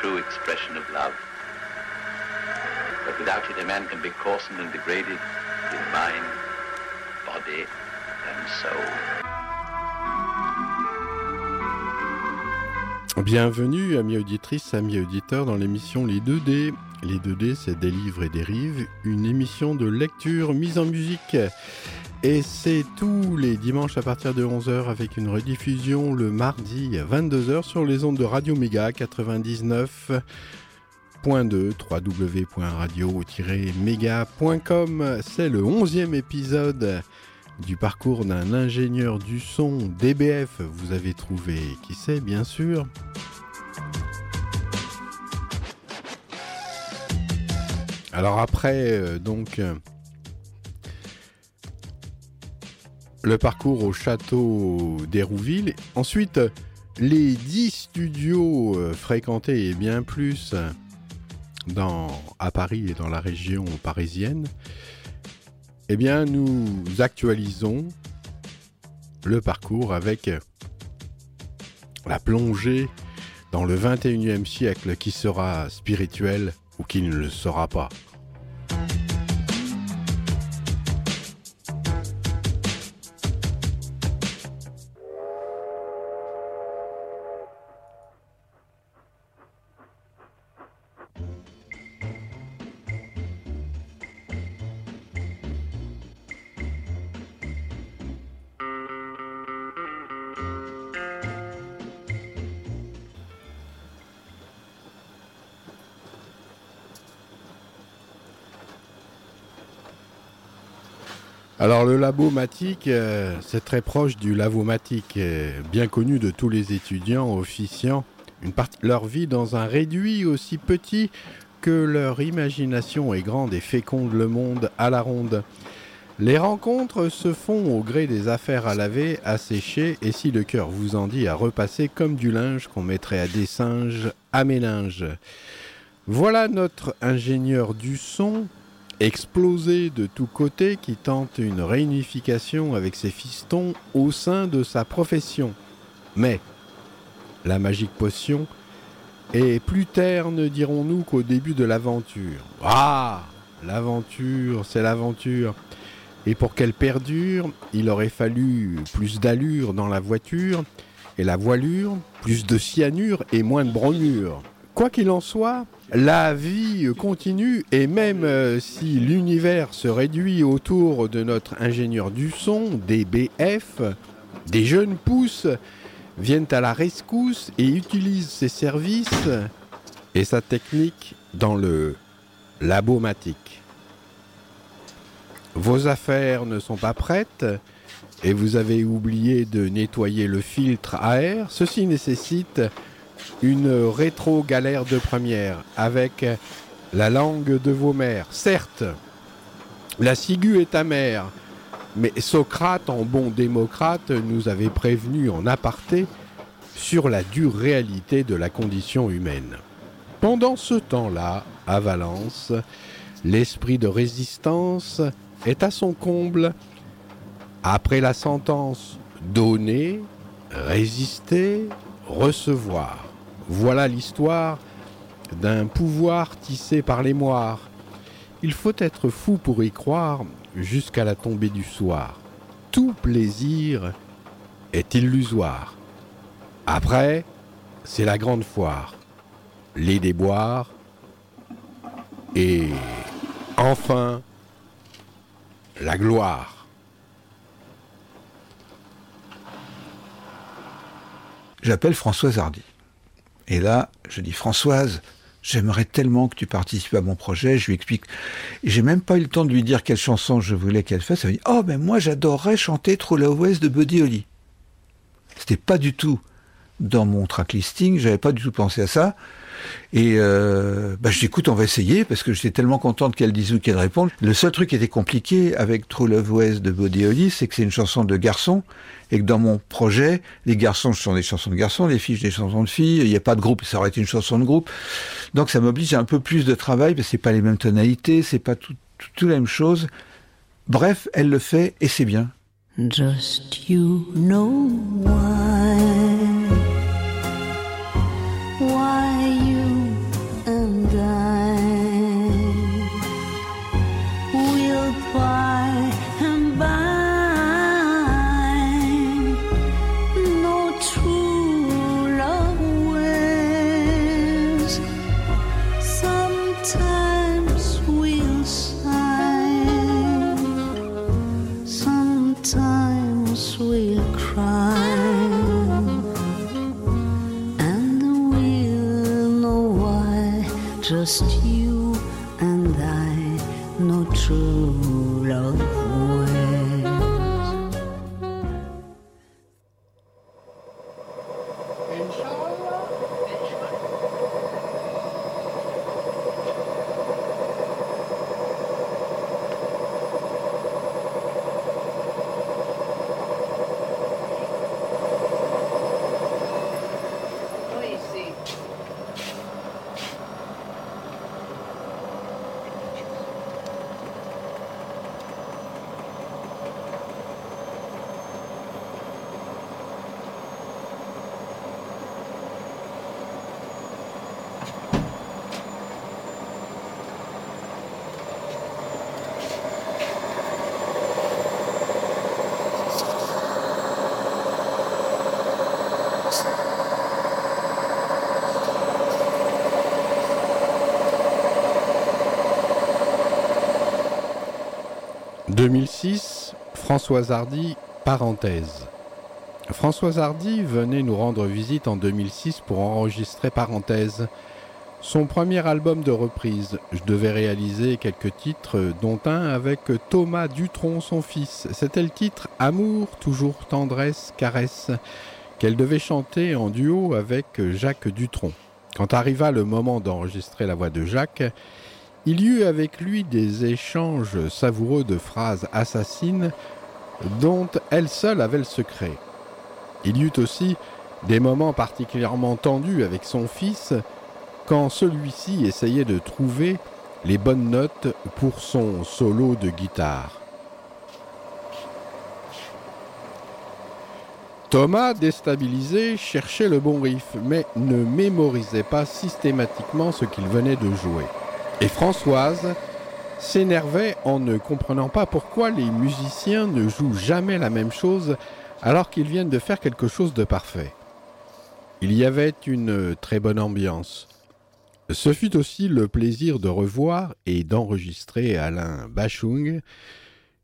true expression of love. But without it, a man can be coarsened and degraded in mind, body, and soul. Bienvenue, amis auditrices, amis auditeurs, dans l'émission Les 2D. Les 2D, c'est des livres et des rives, une émission de lecture mise en musique. Et c'est tous les dimanches à partir de 11h avec une rediffusion le mardi à 22h sur les ondes de Radio Méga 99.2 www.radio-méga.com. C'est le 11e épisode du parcours d'un ingénieur du son DBF. Vous avez trouvé qui c'est, bien sûr. Alors après, euh, donc, le parcours au château d'Hérouville. Ensuite, les 10 studios euh, fréquentés et bien plus dans, à Paris et dans la région parisienne. Eh bien, nous actualisons le parcours avec la plongée dans le 21e siècle qui sera spirituel ou qui ne le sera pas. Alors le labomatique, euh, c'est très proche du lavomatique, euh, bien connu de tous les étudiants officiants. Une partie de leur vie dans un réduit aussi petit que leur imagination est grande et féconde le monde à la ronde. Les rencontres se font au gré des affaires à laver, à sécher, et si le cœur vous en dit à repasser comme du linge qu'on mettrait à des singes à méninge. Voilà notre ingénieur du son, explosé de tous côtés, qui tente une réunification avec ses fistons au sein de sa profession. Mais la magique potion est plus terne, dirons-nous, qu'au début de l'aventure. Ah L'aventure, c'est l'aventure. Et pour qu'elle perdure, il aurait fallu plus d'allure dans la voiture, et la voilure, plus de cyanure et moins de bromure. Quoi qu'il en soit, la vie continue et même euh, si l'univers se réduit autour de notre ingénieur du son, DBF, des jeunes pousses viennent à la rescousse et utilisent ses services et sa technique dans le labomatique. Vos affaires ne sont pas prêtes et vous avez oublié de nettoyer le filtre à air. Ceci nécessite une rétro-galère de première avec la langue de vos mères. Certes, la ciguë est amère, mais Socrate, en bon démocrate, nous avait prévenu en aparté sur la dure réalité de la condition humaine. Pendant ce temps-là, à Valence, l'esprit de résistance est à son comble. Après la sentence donner, résister, recevoir. Voilà l'histoire d'un pouvoir tissé par les. Il faut être fou pour y croire jusqu'à la tombée du soir. Tout plaisir est illusoire. Après, c'est la grande foire, les déboires et enfin la gloire. J'appelle Françoise Hardy. Et là, je dis Françoise, j'aimerais tellement que tu participes à mon projet. Je lui explique. J'ai même pas eu le temps de lui dire quelle chanson je voulais qu'elle fasse. Elle me dit Oh, mais moi j'adorerais chanter True West de Buddy Holly. C'était pas du tout dans mon track listing. J'avais pas du tout pensé à ça. Et euh, bah, je dis écoute, on va essayer parce que j'étais tellement contente qu'elle dise ou qu'elle réponde. Le seul truc qui était compliqué avec True Love West de Body Holly, c'est que c'est une chanson de garçon et que dans mon projet, les garçons sont des chansons de garçons, les filles des chansons de filles. Il n'y a pas de groupe, ça aurait été une chanson de groupe. Donc ça m'oblige à un peu plus de travail parce que c'est pas les mêmes tonalités, c'est pas tout, tout, tout la même chose. Bref, elle le fait et c'est bien. Just you know why. Just you and I know true 2006, Françoise Hardy, parenthèse. Françoise Hardy venait nous rendre visite en 2006 pour enregistrer Parenthèse, son premier album de reprise. Je devais réaliser quelques titres, dont un avec Thomas Dutronc, son fils. C'était le titre Amour, toujours tendresse, caresse, qu'elle devait chanter en duo avec Jacques Dutronc. Quand arriva le moment d'enregistrer la voix de Jacques, il y eut avec lui des échanges savoureux de phrases assassines dont elle seule avait le secret. Il y eut aussi des moments particulièrement tendus avec son fils quand celui-ci essayait de trouver les bonnes notes pour son solo de guitare. Thomas, déstabilisé, cherchait le bon riff, mais ne mémorisait pas systématiquement ce qu'il venait de jouer. Et Françoise s'énervait en ne comprenant pas pourquoi les musiciens ne jouent jamais la même chose alors qu'ils viennent de faire quelque chose de parfait. Il y avait une très bonne ambiance. Ce fut aussi le plaisir de revoir et d'enregistrer Alain Bachung,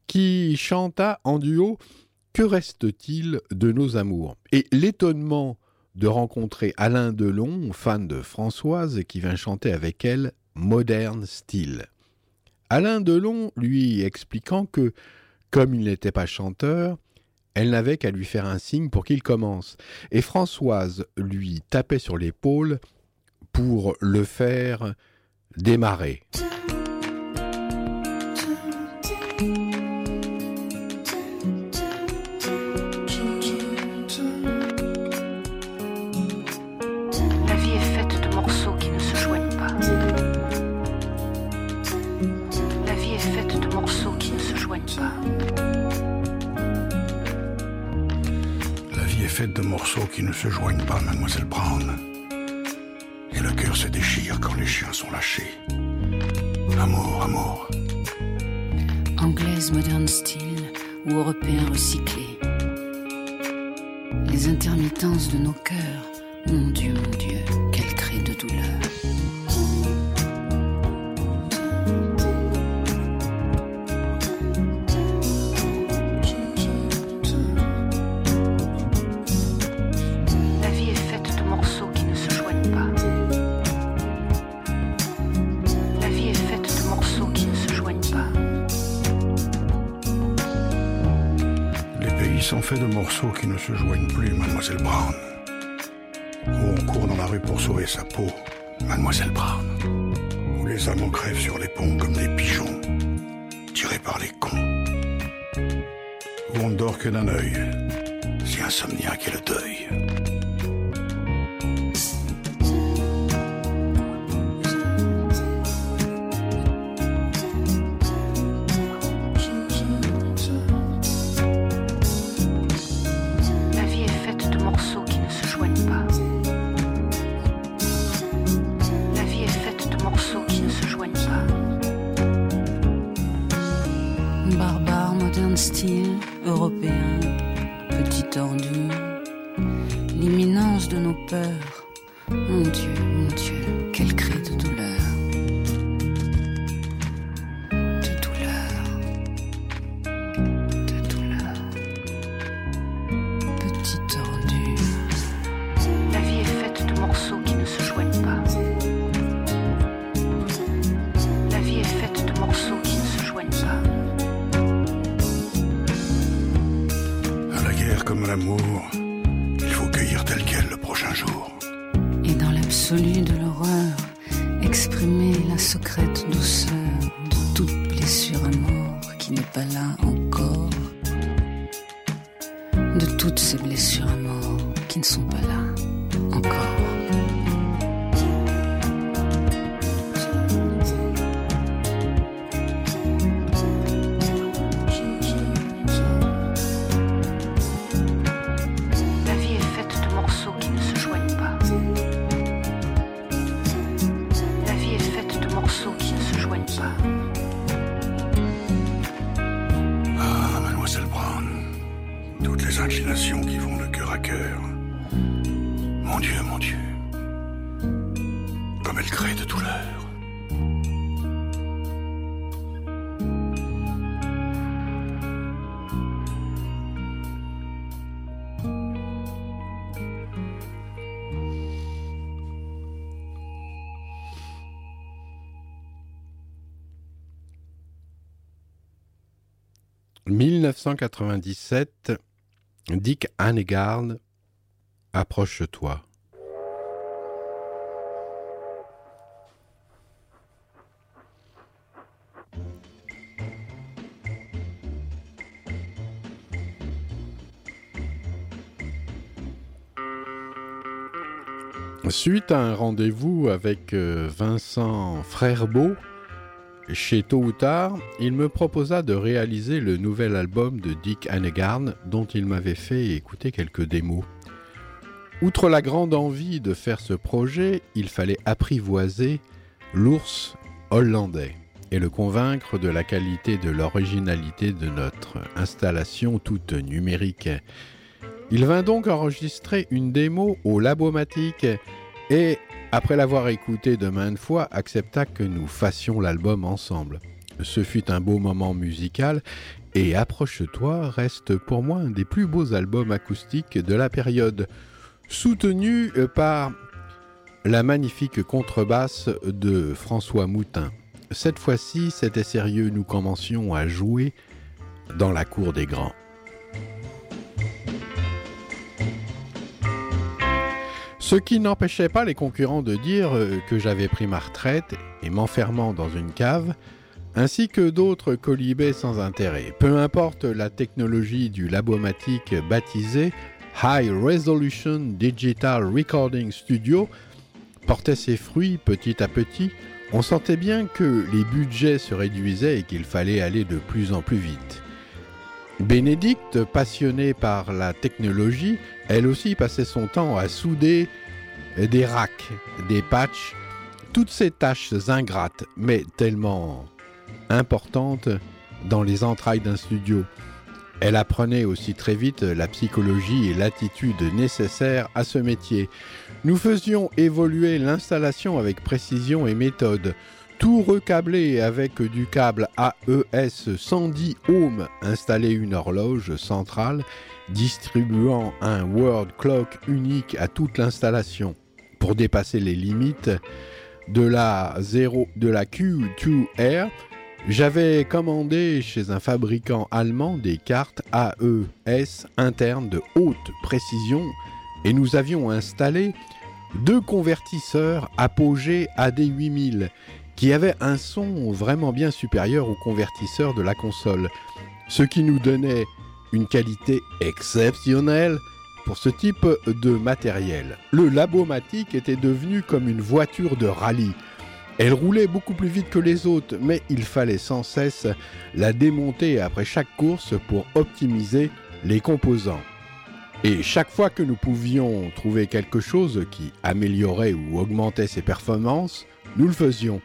qui chanta en duo Que reste-t-il de nos amours? Et l'étonnement de rencontrer Alain Delon, fan de Françoise, qui vint chanter avec elle Moderne Style. Alain Delon lui expliquant que, comme il n'était pas chanteur, elle n'avait qu'à lui faire un signe pour qu'il commence, et Françoise lui tapait sur l'épaule pour le faire démarrer. Faite de morceaux qui ne se joignent pas, mademoiselle Brown. Et le cœur se déchire quand les chiens sont lâchés. Amour, amour. Anglaise moderne style ou européen recyclé. Les intermittences de nos cœurs, mon Dieu, mon Dieu, quel cri de douleur. Sont faits de morceaux qui ne se joignent plus, mademoiselle Brown. Où on court dans la rue pour sauver sa peau, Mademoiselle Brown, où les amants crèvent sur les ponts comme des pigeons, tirés par les cons, où on ne dort que d'un œil, si insomniaque est le deuil. Style, européen, petit ordure. L'imminence de nos peurs. 1997, Dick Hanegard, Approche-toi. Suite à un rendez-vous avec euh, Vincent Frèrebeau, chez Tôt ou Tard, il me proposa de réaliser le nouvel album de Dick Hanegard dont il m'avait fait écouter quelques démos. Outre la grande envie de faire ce projet, il fallait apprivoiser l'ours hollandais et le convaincre de la qualité de l'originalité de notre installation toute numérique. Il vint donc enregistrer une démo au Labomatique et, après l'avoir écouté de maintes fois, accepta que nous fassions l'album ensemble. Ce fut un beau moment musical et Approche-toi reste pour moi un des plus beaux albums acoustiques de la période, soutenu par la magnifique contrebasse de François Moutin. Cette fois-ci, c'était sérieux, nous commencions à jouer dans la cour des grands. Ce qui n'empêchait pas les concurrents de dire euh, que j'avais pris ma retraite et m'enfermant dans une cave, ainsi que d'autres colibets sans intérêt. Peu importe la technologie du labomatique baptisé High Resolution Digital Recording Studio portait ses fruits petit à petit, on sentait bien que les budgets se réduisaient et qu'il fallait aller de plus en plus vite. Bénédicte, passionnée par la technologie, elle aussi passait son temps à souder des racks, des patchs, toutes ces tâches ingrates, mais tellement importantes dans les entrailles d'un studio. Elle apprenait aussi très vite la psychologie et l'attitude nécessaires à ce métier. Nous faisions évoluer l'installation avec précision et méthode. Tout recablé avec du câble AES 110 ohms, installé une horloge centrale distribuant un word clock unique à toute l'installation pour dépasser les limites de la, 0, de la Q2R. J'avais commandé chez un fabricant allemand des cartes AES internes de haute précision et nous avions installé deux convertisseurs apogés AD8000 qui avaient un son vraiment bien supérieur aux convertisseurs de la console, ce qui nous donnait une qualité exceptionnelle pour ce type de matériel. Le Labomatic était devenu comme une voiture de rallye. Elle roulait beaucoup plus vite que les autres, mais il fallait sans cesse la démonter après chaque course pour optimiser les composants. Et chaque fois que nous pouvions trouver quelque chose qui améliorait ou augmentait ses performances, nous le faisions.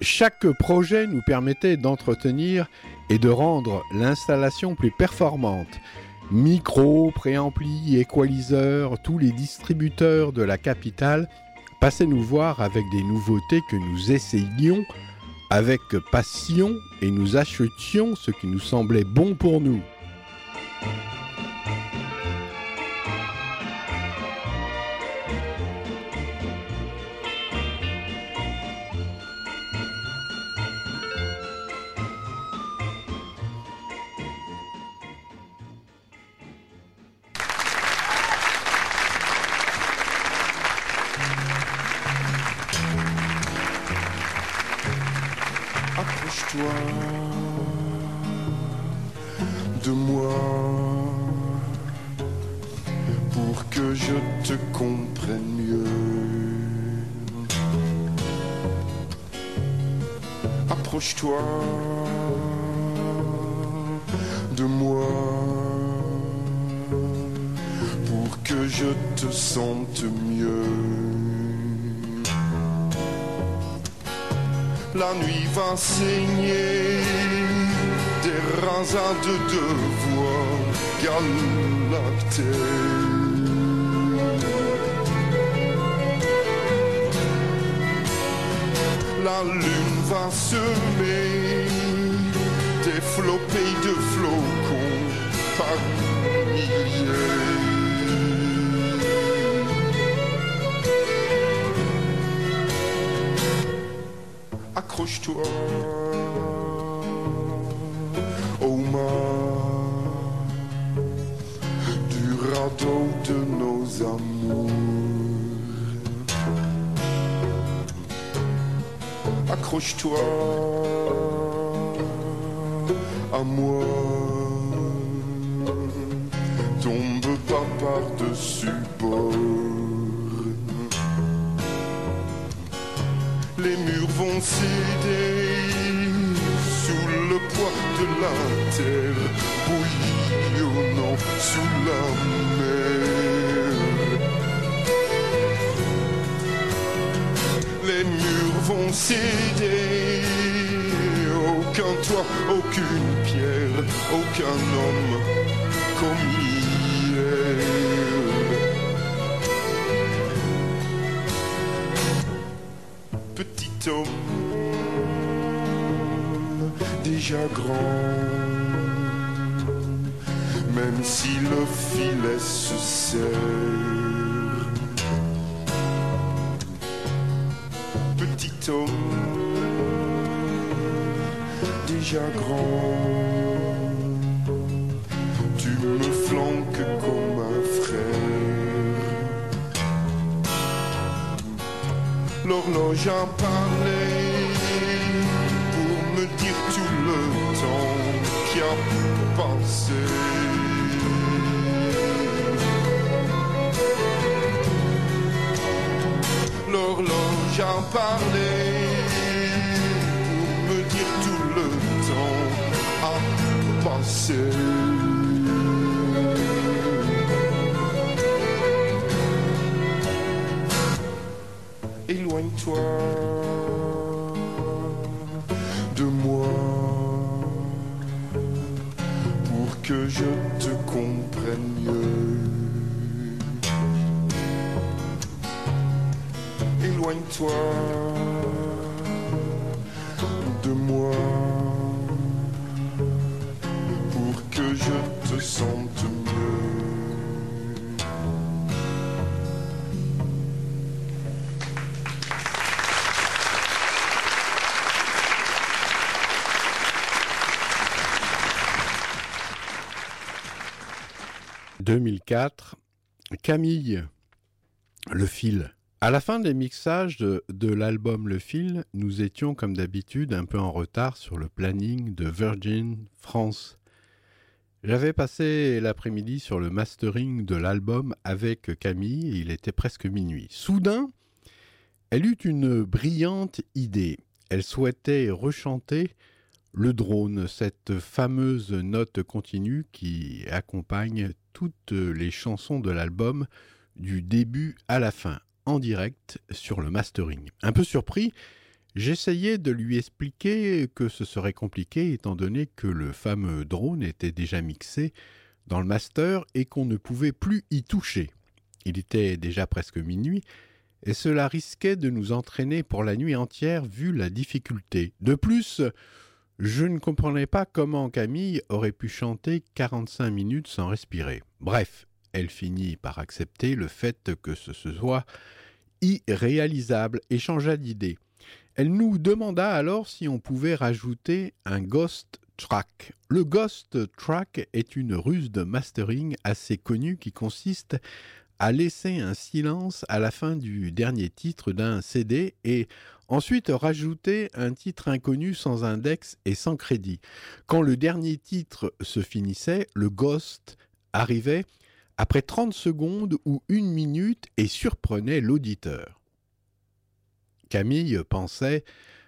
Chaque projet nous permettait d'entretenir et de rendre l'installation plus performante. Micro, préampli, équaliseur, tous les distributeurs de la capitale passaient nous voir avec des nouveautés que nous essayions avec passion et nous achetions ce qui nous semblait bon pour nous. Te comprenne mieux. Approche-toi de moi pour que je te sente mieux. La nuit va saigner des rasades de deux voix galactées. La lune va semer des flopées de flocons par milliers. accroche-toi Accroche-toi à moi, tombe pas par-dessus bord. les murs vont céder sous le poids de la terre, bouillonnant sous la mer. Vont céder, aucun toit, aucune pierre, aucun homme comme hier. petit homme déjà grand, même si le filet se serre. Déjà grand, tu me flanques comme un frère. L'horloge a parlé pour me dire tout le temps qui a passé. L'horloge a parlé pour me dire tout le temps a passé. éloigne-toi De moi pour que je te sente mieux. « 2004, Camille, Le fil. À la fin des mixages de, l'album Le Fil, nous étions comme d'habitude un peu en retard sur le planning de Virgin France. J'avais passé l'après-midi sur le mastering de l'album avec Camille et il était presque minuit. Soudain, elle eut une brillante idée. Elle souhaitait rechanter le drone, cette fameuse note continue qui accompagne toutes les chansons de l'album du début à la fin en direct sur le mastering. Un peu surpris, j'essayais de lui expliquer que ce serait compliqué étant donné que le fameux drone était déjà mixé dans le master et qu'on ne pouvait plus y toucher. Il était déjà presque minuit et cela risquait de nous entraîner pour la nuit entière vu la difficulté. De plus, je ne comprenais pas comment Camille aurait pu chanter 45 minutes sans respirer. Bref, elle finit par accepter le fait que ce soit irréalisable et changea d'idée. Elle nous demanda alors si on pouvait rajouter un ghost track. Le ghost track est une ruse de mastering assez connue qui consiste à laisser un silence à la fin du dernier titre d'un CD et ensuite rajouter un titre inconnu sans index et sans crédit. Quand le dernier titre se finissait, le ghost arrivait après 30 secondes ou une minute et surprenait l'auditeur. Camille pensait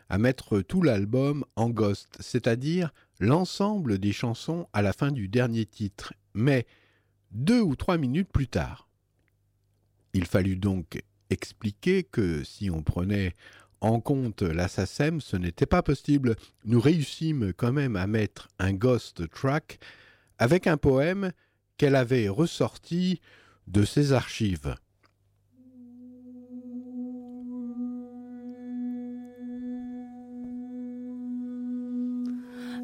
à mettre tout l'album en ghost, c'est-à-dire l'ensemble des chansons à la fin du dernier titre, mais deux ou trois minutes plus tard. Il fallut donc expliquer que si on prenait en compte l'assassin, ce n'était pas possible. Nous réussîmes quand même à mettre un ghost track avec un poème qu'elle avait ressorti de ses archives.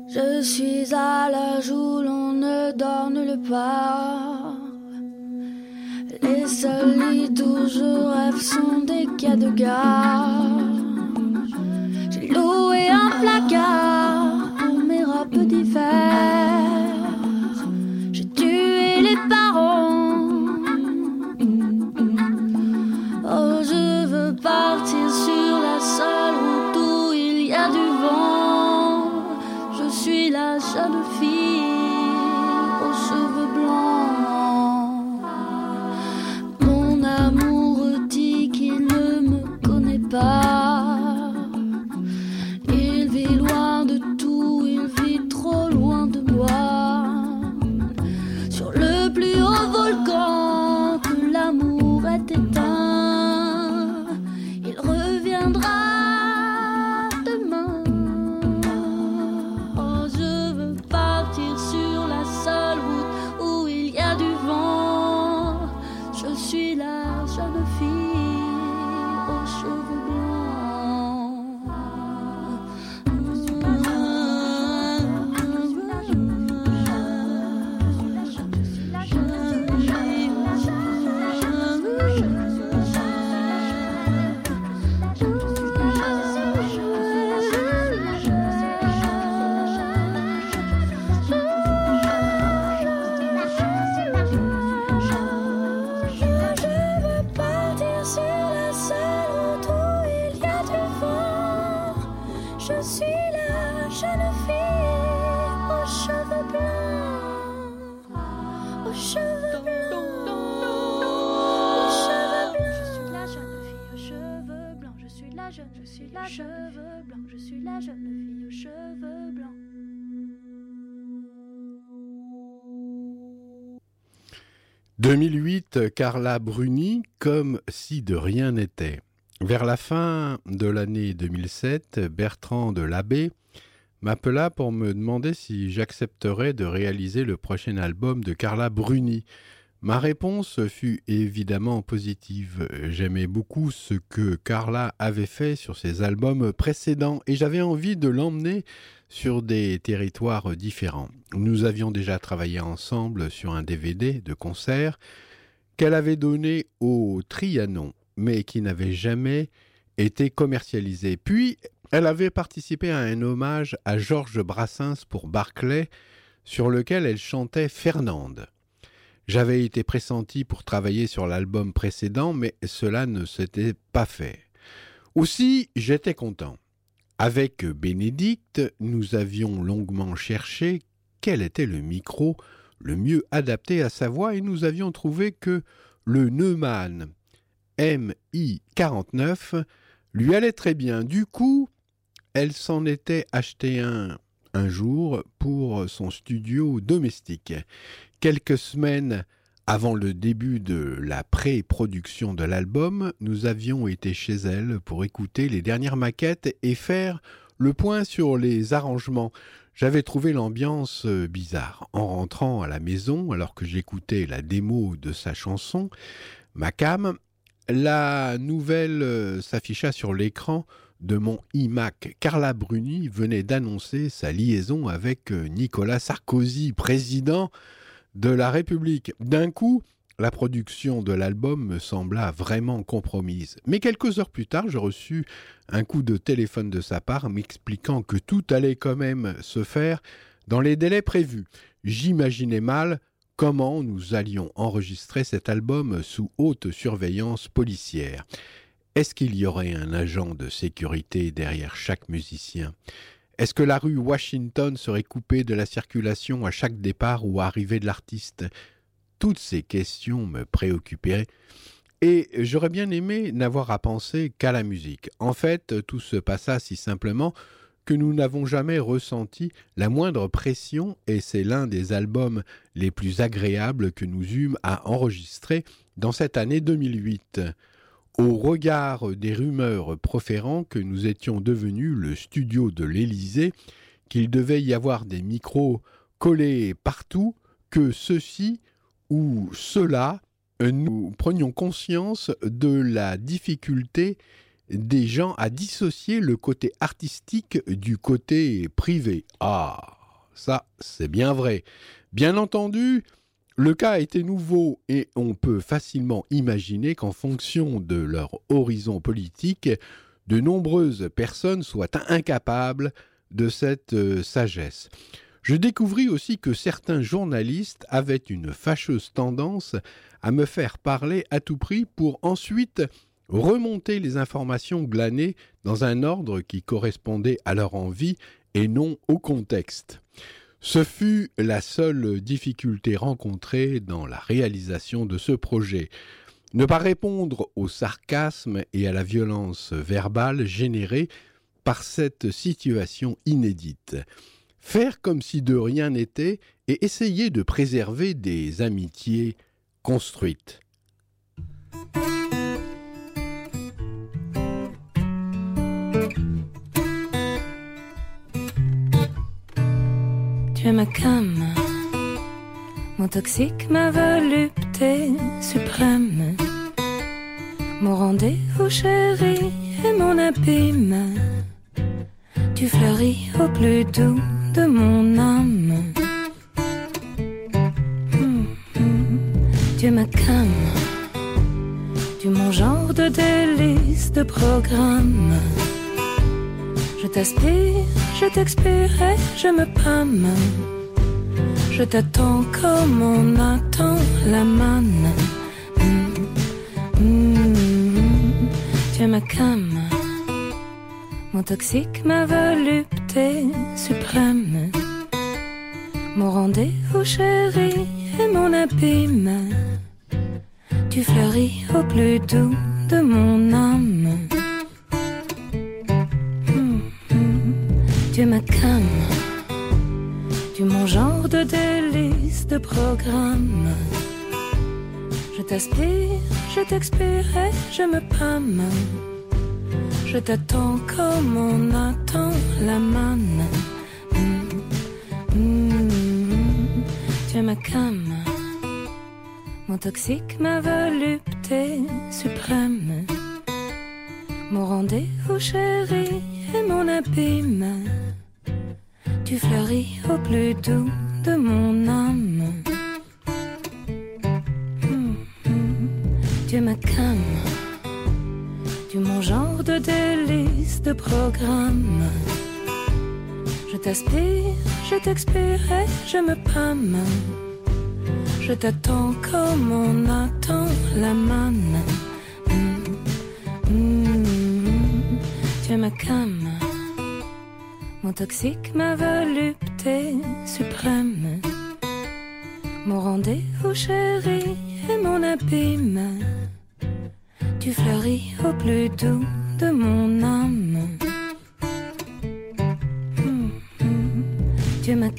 Je suis à l'âge où l'on ne dort nulle part. Les seuls lits où je rêve sont des cas de gare. J'ai loué un placard pour mes robes d'hiver. 2008, Carla Bruni, comme si de rien n'était. Vers la fin de l'année 2007, Bertrand de Labbé m'appela pour me demander si j'accepterais de réaliser le prochain album de Carla Bruni. Ma réponse fut évidemment positive. J'aimais beaucoup ce que Carla avait fait sur ses albums précédents et j'avais envie de l'emmener sur des territoires différents. Nous avions déjà travaillé ensemble sur un DVD de concert qu'elle avait donné au Trianon, mais qui n'avait jamais été commercialisé. Puis, elle avait participé à un hommage à Georges Brassens pour Barclay, sur lequel elle chantait Fernande. J'avais été pressenti pour travailler sur l'album précédent, mais cela ne s'était pas fait. Aussi, j'étais content. Avec Bénédicte, nous avions longuement cherché quel était le micro le mieux adapté à sa voix et nous avions trouvé que le Neumann MI49 lui allait très bien. Du coup, elle s'en était acheté un un jour pour son studio domestique. Quelques semaines avant le début de la pré-production de l'album, nous avions été chez elle pour écouter les dernières maquettes et faire le point sur les arrangements. J'avais trouvé l'ambiance bizarre. En rentrant à la maison, alors que j'écoutais la démo de sa chanson, Macam, la nouvelle s'afficha sur l'écran de mon iMac. Carla Bruni venait d'annoncer sa liaison avec Nicolas Sarkozy, président de la République. D'un coup, la production de l'album me sembla vraiment compromise. Mais quelques heures plus tard, je reçus un coup de téléphone de sa part m'expliquant que tout allait quand même se faire dans les délais prévus. J'imaginais mal comment nous allions enregistrer cet album sous haute surveillance policière. Est-ce qu'il y aurait un agent de sécurité derrière chaque musicien? Est-ce que la rue Washington serait coupée de la circulation à chaque départ ou arrivée de l'artiste? Toutes ces questions me préoccupaient et j'aurais bien aimé n'avoir à penser qu'à la musique. En fait, tout se passa si simplement que nous n'avons jamais ressenti la moindre pression et c'est l'un des albums les plus agréables que nous eûmes à enregistrer dans cette année 2008 au regard des rumeurs proférant que nous étions devenus le studio de l'Élysée, qu'il devait y avoir des micros collés partout, que ceci ou cela, nous prenions conscience de la difficulté des gens à dissocier le côté artistique du côté privé. Ah, ça, c'est bien vrai. Bien entendu, le cas était nouveau et on peut facilement imaginer qu'en fonction de leur horizon politique, de nombreuses personnes soient incapables de cette euh, sagesse. Je découvris aussi que certains journalistes avaient une fâcheuse tendance à me faire parler à tout prix pour ensuite remonter les informations glanées dans un ordre qui correspondait à leur envie et non au contexte. Ce fut la seule difficulté rencontrée dans la réalisation de ce projet. Ne pas répondre au sarcasme et à la violence verbale générée par cette situation inédite. Faire comme si de rien n'était et essayer de préserver des amitiés construites. Tu es ma cam, mon toxique, ma volupté suprême, mon rendez-vous chéri et mon abîme. Tu fleuris au plus doux de mon âme. Hum, hum. Tu es ma cam, tu mon genre de délice de programme. Je t'aspire, je t'expire et je me pâme. Je t'attends comme on attend la manne. Mmh, mmh, tu es ma cam, mon toxique, ma volupté suprême. Mon rendez-vous chéri et mon abîme. Tu fleuris au plus doux de mon âme. Tu es ma cam, tu mon genre de délice de programme. Je t'aspire, je t'expire et je me pâme. Je t'attends comme on attend la manne. Mmh, tu es ma cam, mon toxique, ma volupté suprême. Mon rendez-vous chéri et mon abîme. Tu fleuris au plus doux de mon âme. Mmh, mmh. Tu es ma cam, tu mon genre de délice de programme. Je t'aspire, je t'expire et je me pâme. je t'attends comme on attend la manne. Mmh, tu es ma cam, mon toxique, ma volupté suprême. Mon rendez-vous chéri et mon abîme. Tu fleuris au plus doux de mon âme. Tu es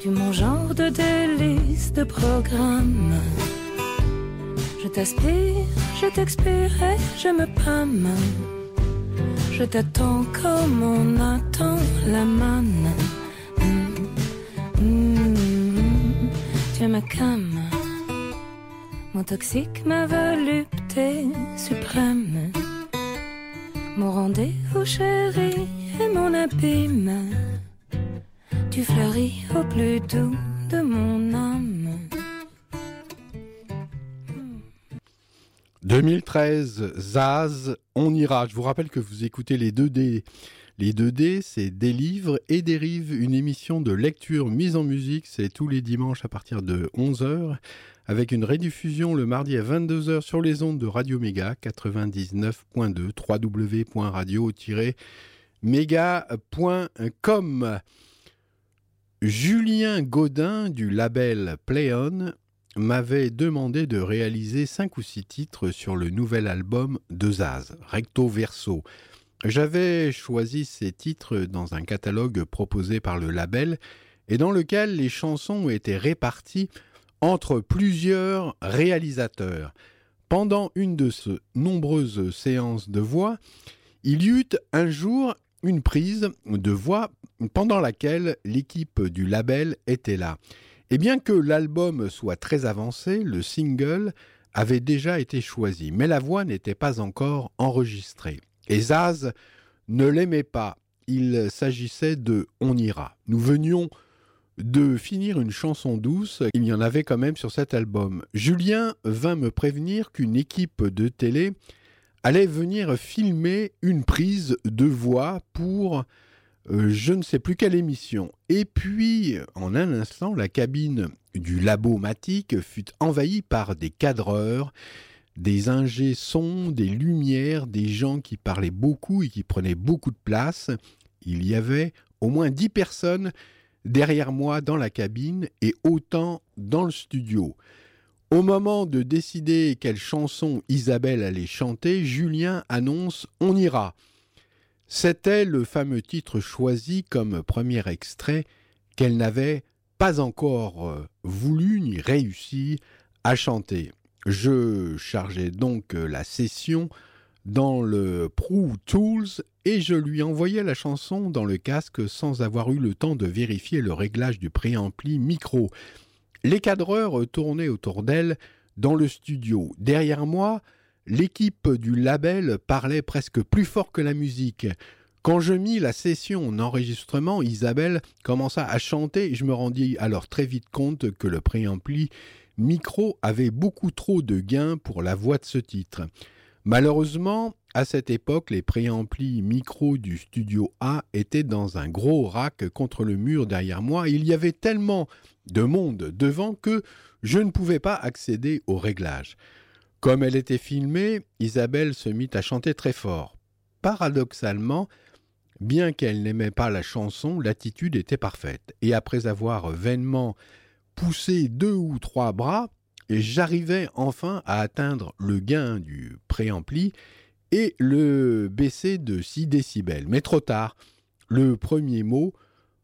tu mon genre de délice de programme. Je t'aspire, je t'expire et je me pâme. Je t'attends comme on attend la manne. Mmh, tu es ma cam, mon toxique, ma volupté suprême. Mon rendez-vous chéri et mon abîme. Tu fleuris au plus doux de mon âme. 2013, Zaz, on ira. Je vous rappelle que vous écoutez les 2D. Les 2D, c'est des livres et des une émission de lecture mise en musique. C'est tous les dimanches à partir de 11h, avec une rediffusion le mardi à 22h sur les ondes de Radio Méga 99.2 www.radio-méga.com. Julien Godin du label Playon m'avait demandé de réaliser cinq ou six titres sur le nouvel album de Zaz, Recto Verso. J'avais choisi ces titres dans un catalogue proposé par le label et dans lequel les chansons étaient réparties entre plusieurs réalisateurs. Pendant une de ces nombreuses séances de voix, il y eut un jour une prise de voix pendant laquelle l'équipe du label était là. Et bien que l'album soit très avancé, le single avait déjà été choisi, mais la voix n'était pas encore enregistrée. Et Zaz ne l'aimait pas. Il s'agissait de On ira. Nous venions de finir une chanson douce, il y en avait quand même sur cet album. Julien vint me prévenir qu'une équipe de télé allait venir filmer une prise de voix pour euh, je ne sais plus quelle émission. Et puis, en un instant, la cabine du labo Matic fut envahie par des cadreurs, des ingés sons, des lumières, des gens qui parlaient beaucoup et qui prenaient beaucoup de place. Il y avait au moins dix personnes derrière moi dans la cabine et autant dans le studio. Au moment de décider quelle chanson Isabelle allait chanter, Julien annonce On ira. C'était le fameux titre choisi comme premier extrait qu'elle n'avait pas encore euh, voulu ni réussi à chanter. Je chargeais donc la session dans le Pro Tools et je lui envoyais la chanson dans le casque sans avoir eu le temps de vérifier le réglage du préampli micro. Les cadreurs tournaient autour d'elle dans le studio. Derrière moi, l'équipe du label parlait presque plus fort que la musique. Quand je mis la session en enregistrement, Isabelle commença à chanter et je me rendis alors très vite compte que le préampli micro avait beaucoup trop de gains pour la voix de ce titre. Malheureusement, à cette époque, les préamplis micro du studio A étaient dans un gros rack contre le mur derrière moi. il y avait tellement de monde devant que je ne pouvais pas accéder au réglage. Comme elle était filmée, Isabelle se mit à chanter très fort. Paradoxalement, bien qu'elle n'aimait pas la chanson, l'attitude était parfaite. Et après avoir vainement poussé deux ou trois bras, j'arrivais enfin à atteindre le gain du préampli et le baisser de 6 décibels. Mais trop tard, le premier mot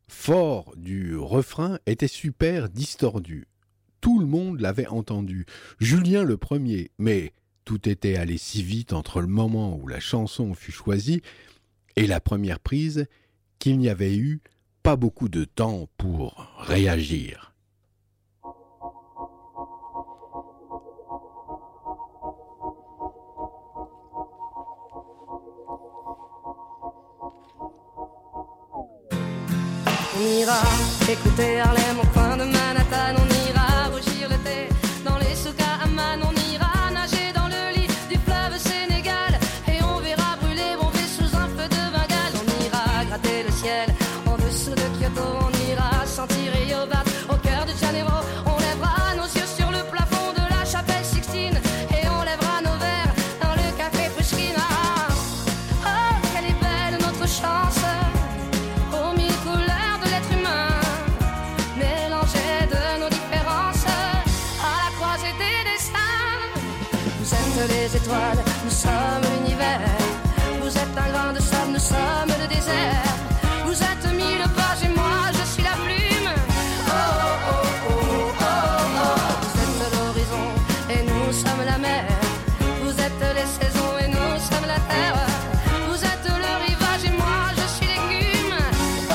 fort du refrain était super distordu. Tout le monde l'avait entendu, Julien le premier, mais tout était allé si vite entre le moment où la chanson fut choisie et la première prise qu'il n'y avait eu pas beaucoup de temps pour réagir. Sommes l'univers. Vous êtes un grain de sable, nous sommes le désert. Vous êtes mille pages et moi je suis la plume. Oh oh oh oh oh. Vous êtes l'horizon et nous sommes la mer. Vous êtes les saisons et nous sommes la terre. Vous êtes le rivage et moi je suis l'écume. Oh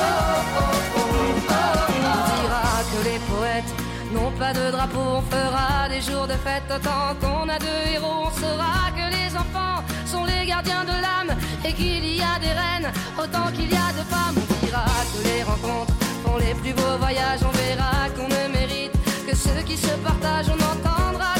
oh oh oh oh. On dira que les poètes n'ont pas de drapeau, on fera des jours de fête autant qu'on de l'âme et qu'il y a des reines autant qu'il y a de femmes. On dira que les rencontres font les plus beaux voyages. On verra qu'on ne mérite que ceux qui se partagent. On entendra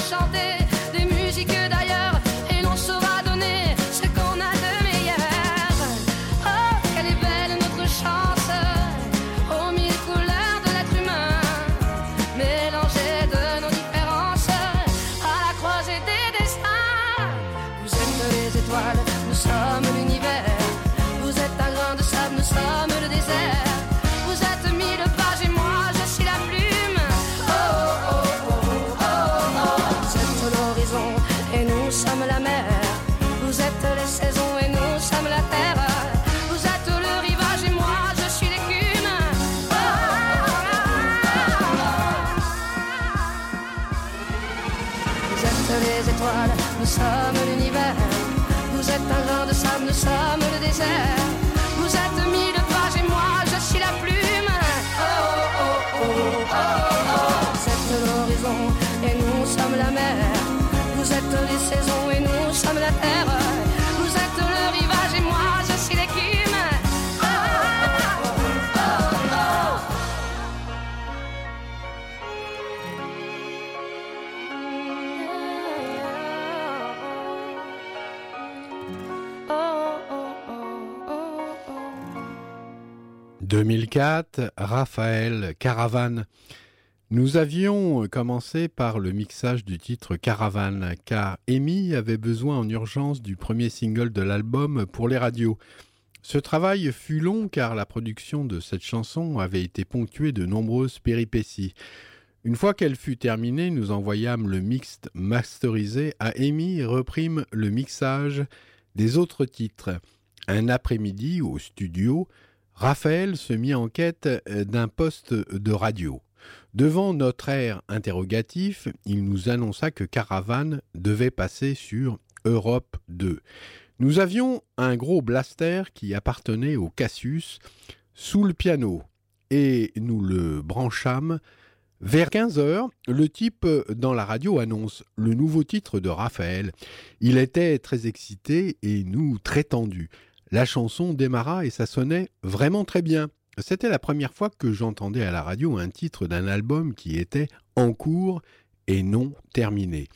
2004, Raphaël Caravane. Nous avions commencé par le mixage du titre Caravane, car Amy avait besoin en urgence du premier single de l'album pour les radios. Ce travail fut long car la production de cette chanson avait été ponctuée de nombreuses péripéties. Une fois qu'elle fut terminée, nous envoyâmes le mixte masterisé à Amy et reprîmes le mixage des autres titres. Un après-midi, au studio, Raphaël se mit en quête euh, d'un poste de radio. Devant notre air interrogatif, il nous annonça que Caravane devait passer sur Europe 2. Nous avions un gros blaster qui appartenait au Cassius sous le piano et nous le branchâmes. Vers 15 heures, le type dans la radio annonce le nouveau titre de Raphaël. Il était très excité et nous très tendus. La chanson démarra et ça sonnait vraiment très bien. C'était la première fois que j'entendais à la radio un titre d'un album qui était en cours et non terminé.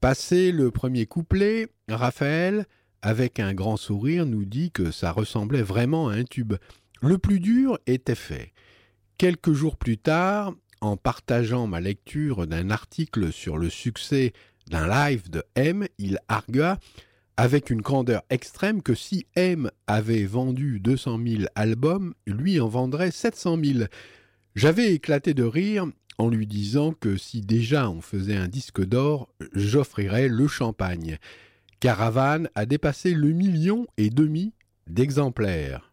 Passé le premier couplet, Raphaël, avec un grand sourire, nous dit que ça ressemblait vraiment à un tube. Le plus dur était fait. Quelques jours plus tard, en partageant ma lecture d'un article sur le succès d'un live de M, il argua avec une grandeur extrême que si M avait vendu 200 000 albums, lui en vendrait 700 000. J'avais éclaté de rire en lui disant que si déjà on faisait un disque d'or, j'offrirais le champagne. Caravane a dépassé le million et demi d'exemplaires.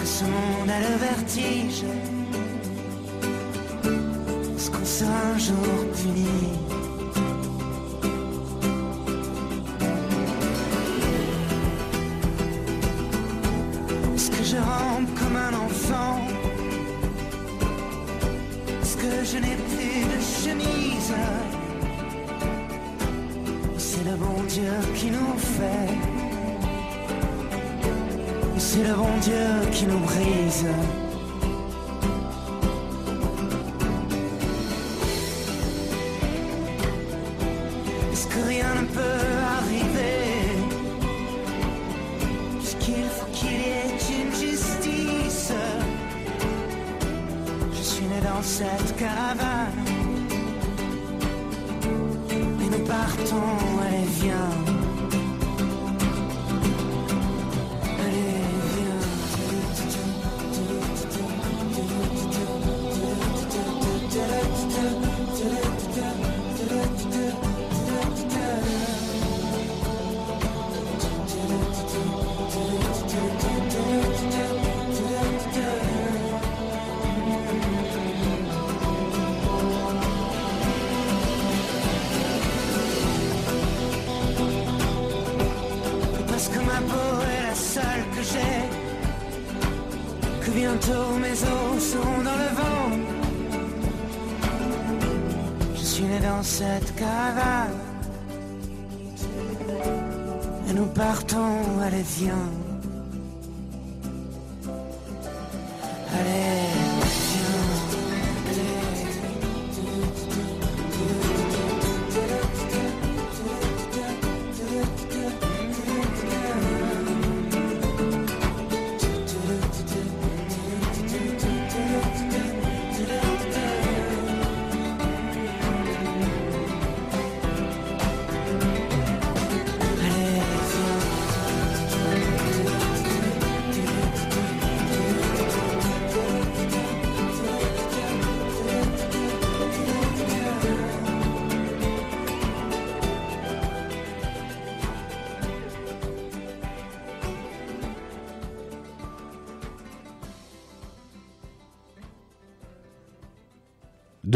que ce monde a le vertige. Est-ce qu'on sera un jour puni. Est-ce que je rampe comme un enfant? Est-ce que je n'ai plus de chemise? C'est le bon Dieu qui nous fait c'est le bon Dieu qui nous brise.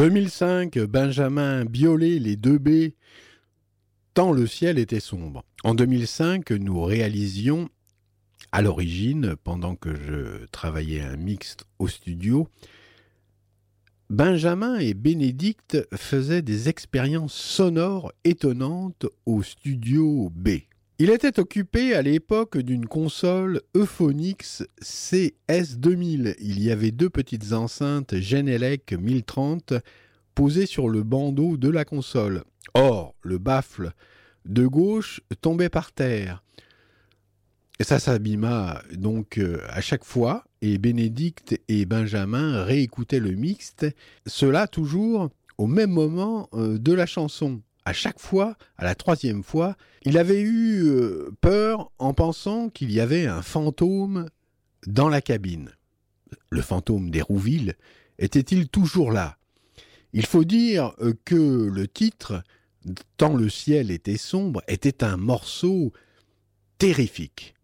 2005, Benjamin Biolay, les deux B, tant le ciel était sombre. En 2005, nous réalisions, à l'origine, pendant que je travaillais un mixte au studio, Benjamin et Bénédicte faisaient des expériences sonores étonnantes au studio B. Il était occupé à l'époque d'une console Euphonix CS2000. Il y avait deux petites enceintes Genelec 1030 posées sur le bandeau de la console. Or, le baffle de gauche tombait par terre. Ça s'abîma donc euh, à chaque fois, et Bénédicte et Benjamin réécoutaient le mixte, cela toujours au même moment euh, de la chanson. À chaque fois, à la troisième fois, il avait eu euh, peur en pensant qu'il y avait un fantôme dans la cabine. Le fantôme d'Hérouville était-il toujours là? Il faut dire euh, que le titre, Tant le ciel était sombre, était un morceau terrifique.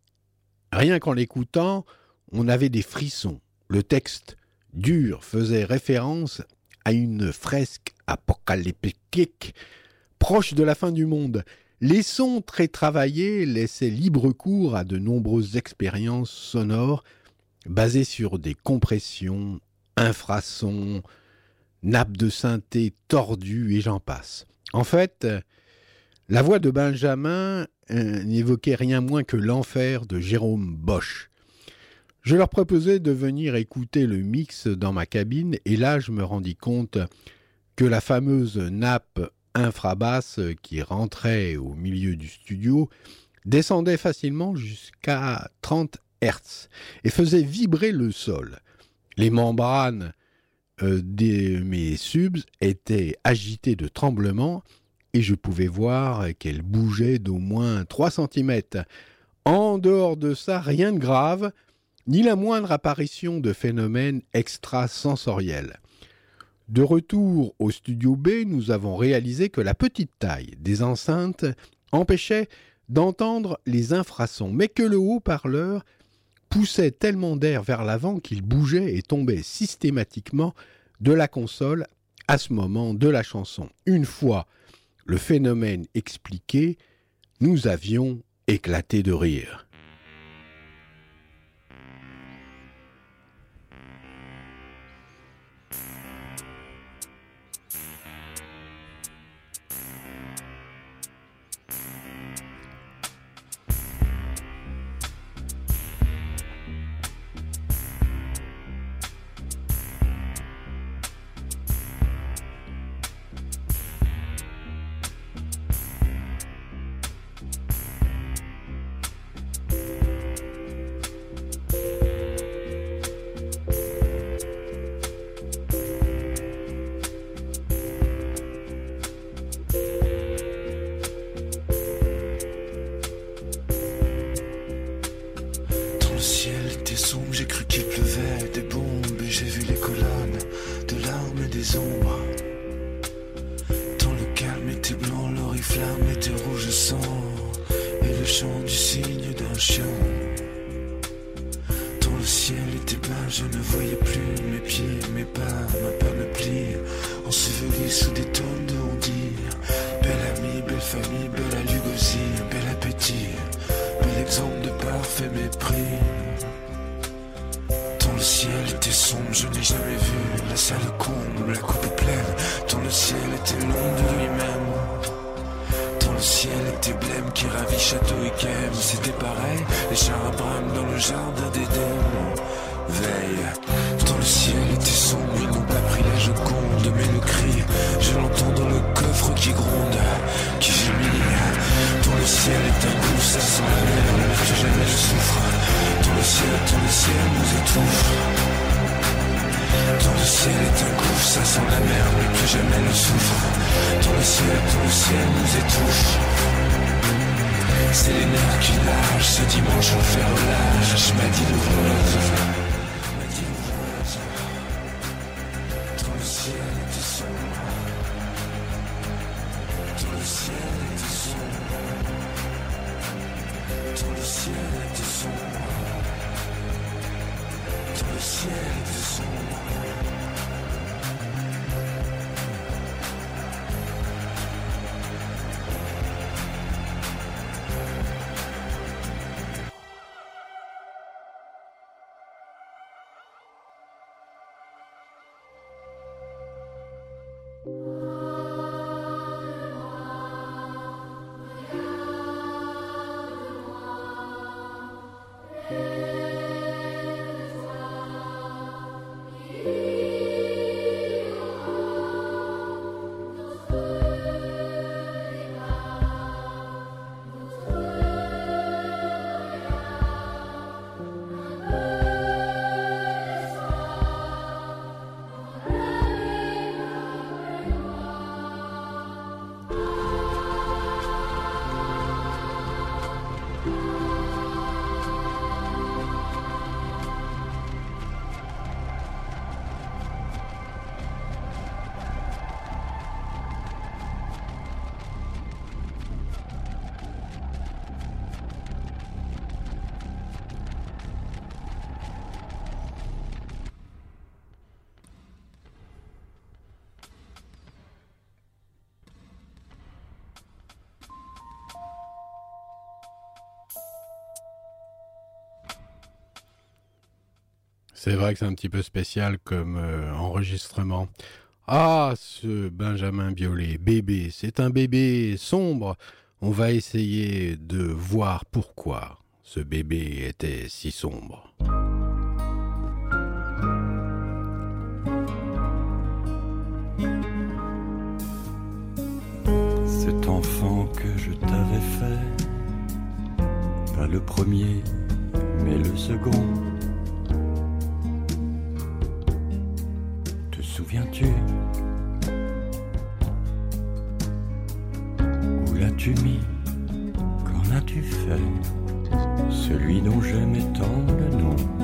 Rien qu'en l'écoutant, on avait des frissons. Le texte dur faisait référence à une fresque apocalyptique proche de la fin du monde. Les sons très travaillés laissaient libre cours à de nombreuses expériences sonores basées sur des compressions, infrasons, nappes de synthé tordues et j'en passe. En fait, la voix de Benjamin euh, n'évoquait rien moins que l'enfer de Jérôme Bosch. Je leur proposais de venir écouter le mix dans ma cabine et là je me rendis compte que la fameuse nappe infrabasse qui rentrait au milieu du studio descendait facilement jusqu'à 30 Hertz et faisait vibrer le sol. Les membranes euh, de mes subs étaient agitées de tremblements et je pouvais voir qu'elles bougeaient d'au moins 3 cm. En dehors de ça, rien de grave, ni la moindre apparition de phénomènes extrasensoriels. De retour au studio B, nous avons réalisé que la petite taille des enceintes empêchait d'entendre les infrasons, mais que le haut-parleur poussait tellement d'air vers l'avant qu'il bougeait et tombait systématiquement de la console à ce moment de la chanson. Une fois le phénomène expliqué, nous avions éclaté de rire. C'est vrai que c'est un petit peu spécial comme euh, enregistrement. Ah, ce Benjamin Biolay, bébé, c'est un bébé sombre. On va essayer de voir pourquoi ce bébé était si sombre. Cet enfant que je t'avais fait, pas le premier, mais le second Viens-tu Où l'as-tu mis Qu'en as-tu fait Celui dont je m'étends le nom.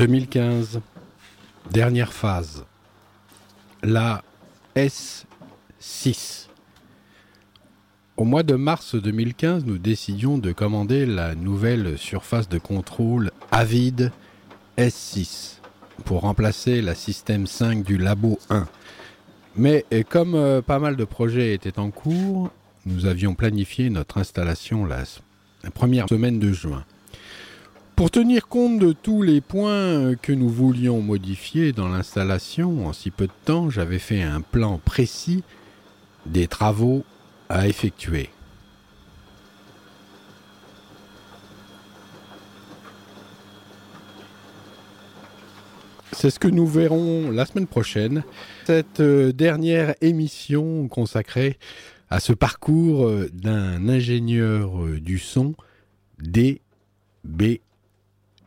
2015, dernière phase. La S6. Au mois de mars 2015, nous décidions de commander la nouvelle surface de contrôle Avid S6 pour remplacer la système 5 du Labo 1. Mais euh, comme euh, pas mal de projets étaient en cours, nous avions planifié notre installation la, première semaine de juin. Pour tenir compte de tous les points que nous voulions modifier dans l'installation en si peu de temps, j'avais fait un plan précis des travaux à effectuer. C'est ce que nous verrons la semaine prochaine. Cette euh, dernière émission consacrée à ce parcours euh, d'un ingénieur euh, du son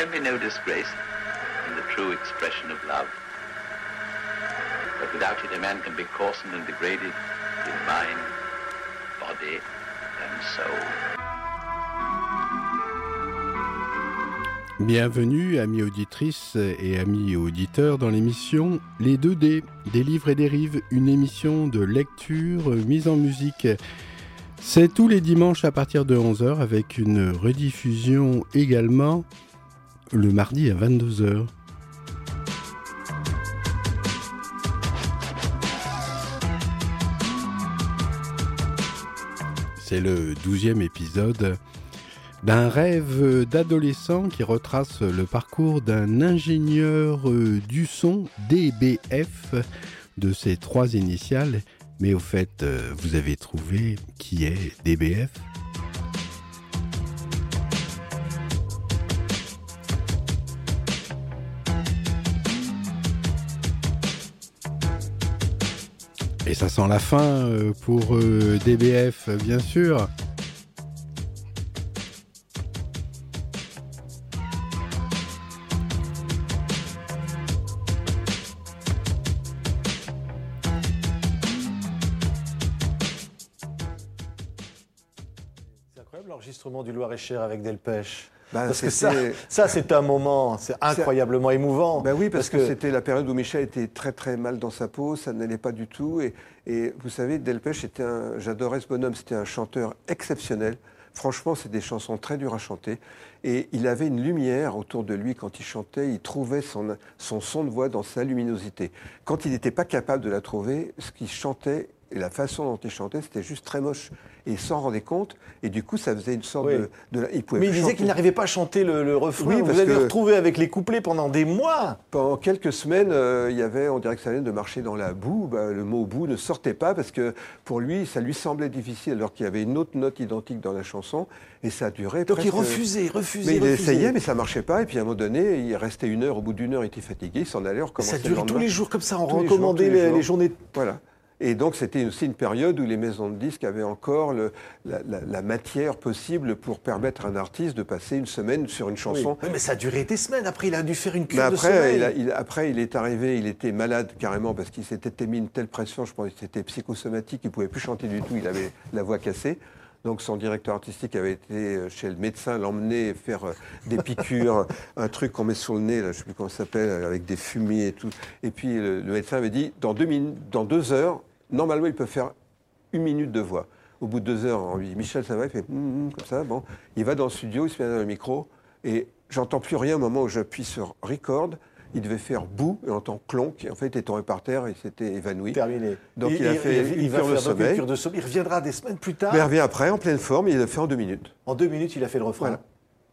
Can be no disgrace in the true expression of love. But without it, a man can be coarsened and degraded in mind, body, and soul. Bienvenue, amis auditrices et amis auditeurs, dans l'émission Les 2D, des livres et des rives, une émission de lecture mise en musique. C'est tous les dimanches à partir de 11h avec une rediffusion également le mardi à 22h. C'est le douzième épisode d'un rêve d'adolescent qui retrace le parcours d'un ingénieur euh, du son DBF de ses trois initiales. Mais au fait, euh, vous avez trouvé qui est DBF Et ça sent la fin euh, pour euh, DBF, bien sûr. C'est incroyable l'enregistrement du Loir-et-Cher avec Delpech. Parce que ça, c'est un moment, c'est incroyablement émouvant. Ben oui, parce, que, c'était la période où Michel était très très mal dans sa peau, ça n'allait pas du tout. Et, et vous savez, Delpech était un, j'adorais ce bonhomme, c'était un chanteur exceptionnel, Franchement, c'est des chansons très dures à chanter. Et il avait une lumière autour de lui quand il chantait. Il trouvait son, son son de voix dans sa luminosité. Quand il n'était pas capable de la trouver, ce qu'il chantait et la façon dont il chantait, c'était juste très moche. Et il s'en rendait compte. Et du coup, ça faisait une sorte Oui. de, de- Il pouvait Mais il disait qu'il n'arrivait pas à chanter le, le refrain. Oui, Vous parce avez que- retrouvé avec les couplets pendant des mois. Pendant quelques semaines, euh, il y avait, on dirait que ça venait de marcher dans la boue. Bah, le mot boue ne sortait pas parce que pour lui, ça lui semblait difficile alors qu'il y avait une autre note identique dans la chanson et ça duré. Donc il refusait, refusait, Mais il refusait. essayait, mais ça marchait pas. Et puis à un moment donné, il restait une heure. Au bout d'une heure, il était fatigué, il s'en allait, on recommençait Ça le durait tous les jours comme ça, on Tous les jours, recommandait les les, les journées. Voilà. Et donc, c'était aussi une période où les maisons de disques avaient encore le- la, la- la matière possible pour permettre à un artiste de passer une semaine sur une chanson. Oui, mais ça a duré des semaines. Après, il a dû faire une Mais cure de après il, a- il- après, il est arrivé, il était malade carrément parce qu'il s'était mis une telle pression, je pense que c'était psychosomatique, il ne pouvait plus chanter du tout, il avait la voix cassée. Donc son directeur artistique avait été euh, chez le médecin, l'emmener faire euh, des piqûres, un truc qu'on met sur le nez, là, je ne sais plus comment ça s'appelle, avec des fumiers et tout. Et puis le, le médecin avait dit, dans deux, minutes, dans deux heures, normalement il peut faire une minute de voix. Au bout de deux heures, on lui dit, Michel, ça va? Il fait, Hum, hum comme ça, bon. Il va dans le studio, il se met dans le micro, et j'entends plus rien au moment où j'appuie sur record. Il devait faire bout, et on entend clonk, et en fait, il est tombé par terre, et il s'était évanoui. Terminé. Donc il, a fait il une cure de faire donc une sommeil. cure de sommeil. Il reviendra des semaines plus tard. Mais il revient après, en pleine forme, il l'a fait en deux minutes. En deux minutes, il a fait le refrain. Voilà.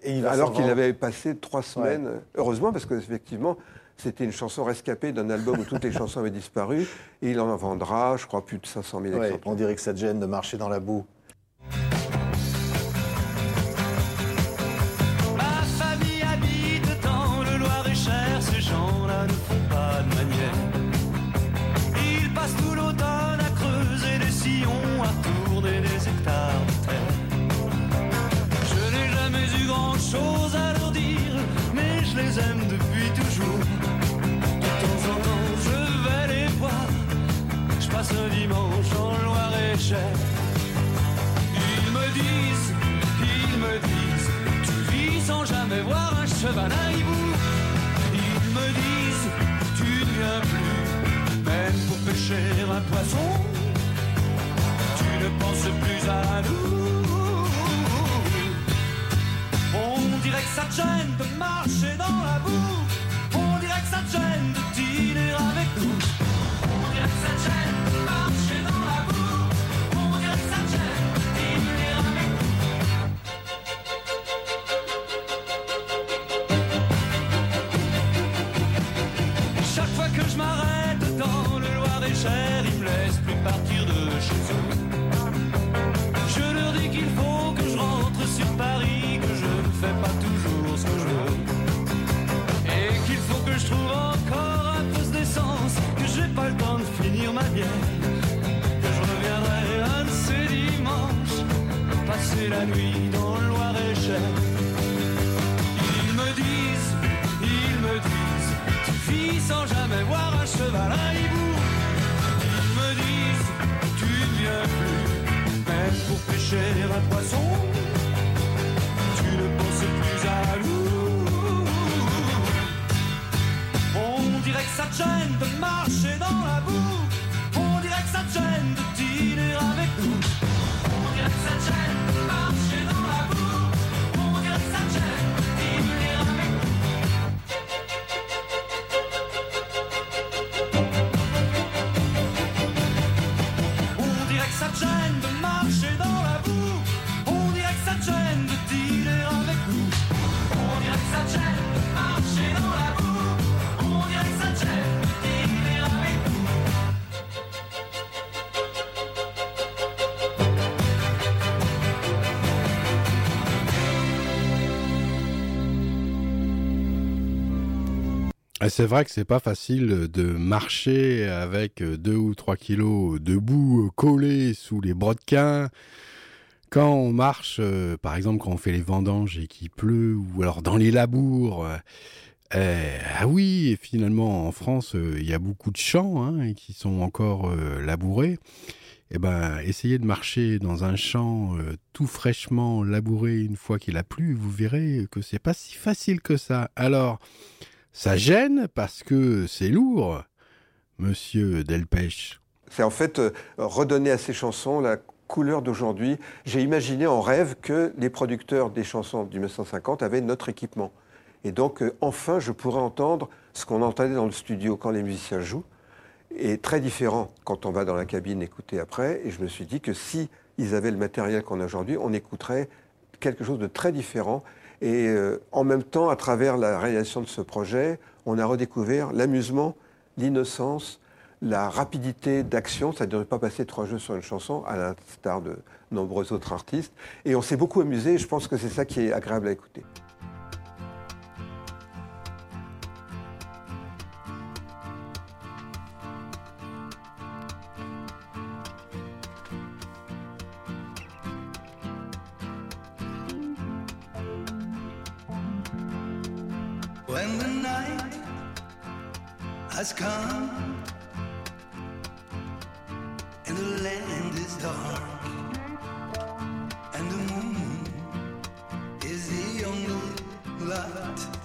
Et il va Alors qu'il avait passé trois semaines, heureusement, parce qu'effectivement, c'était une chanson rescapée d'un album où toutes les chansons avaient disparu, et il en vendra, je crois, plus de 500 000 Ouais, exemplaires. on dirait que ça te gêne de marcher dans la boue. Dimanche en Loir-et-Cher. Ils me disent, ils me disent, tu vis sans jamais voir un cheval à hibou. Ils me disent, tu ne viens plus, même pour pêcher un poisson. Tu ne penses plus à nous. On dirait que ça te gêne de marcher dans la boue. On dirait que ça te gêne de dîner avec nous. Pas toujours ce que je veux. Et qu'il faut que je trouve encore un peu d'essence, que j'ai pas le temps de bière. Que je reviendrai un de ces dimanches, passer la nuit dans le Loir-et-Cher. Ils me disent, ils me disent, tu vis sans jamais voir un cheval à hibou. Ils me disent, tu ne viens plus, même pour pêcher un poisson. C'est vrai que c'est pas facile de marcher avec deux ou trois kilos debout collés sous les brodequins. Quand on marche, euh, par exemple, quand on fait les vendanges et qu'il pleut, ou alors dans les labours. euh, euh, ah oui, et finalement en France, euh, il y a beaucoup de champs hein, qui sont encore labourés. Eh ben, essayez de marcher dans un champ tout fraîchement labouré une fois qu'il a plu, vous verrez que c'est pas si facile que ça. Alors, ça gêne parce que c'est lourd, monsieur Delpech. C'est en fait euh, redonner à ces chansons la couleur d'aujourd'hui. J'ai imaginé en rêve que les producteurs des chansons du 1950 avaient notre équipement. Et donc, euh, enfin, je pourrais entendre ce qu'on entendait dans le studio quand les musiciens jouent, et très différent quand on va dans la cabine écouter après. Et je me suis dit que si ils avaient le matériel qu'on a aujourd'hui, on écouterait quelque chose de très différent. Et euh, en même temps, à travers la réalisation de ce projet, on a redécouvert l'amusement, l'innocence, la rapidité d'action, ça ne devrait pas passer trois jeux sur une chanson, à l'instar de nombreux autres artistes. Et on s'est beaucoup amusé, et je pense que c'est ça qui est agréable à écouter. Has come and the land is dark and the moon is the only light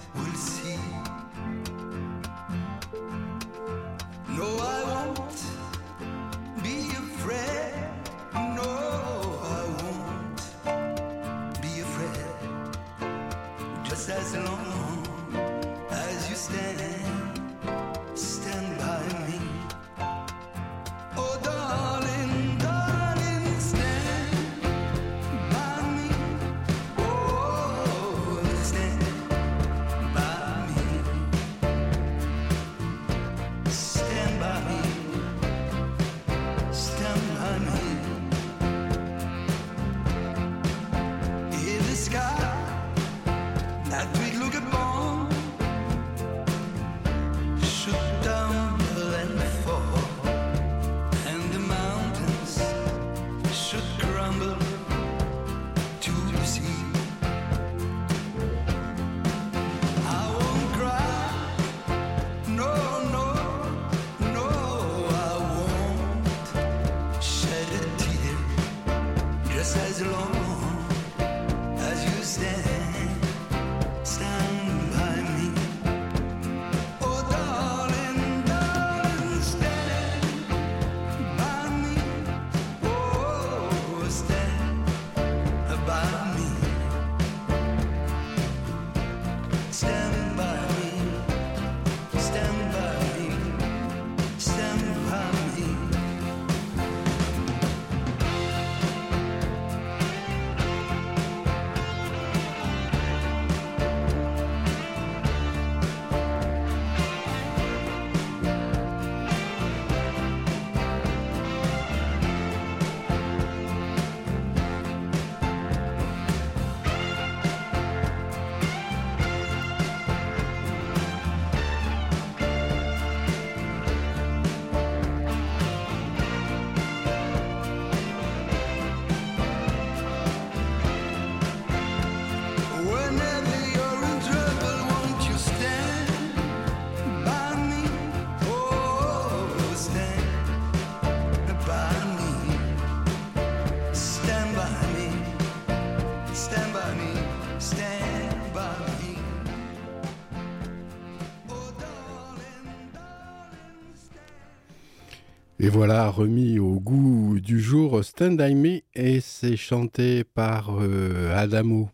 Et voilà, remis au goût du jour, Stand By Me, et c'est chanté par euh, Adamo.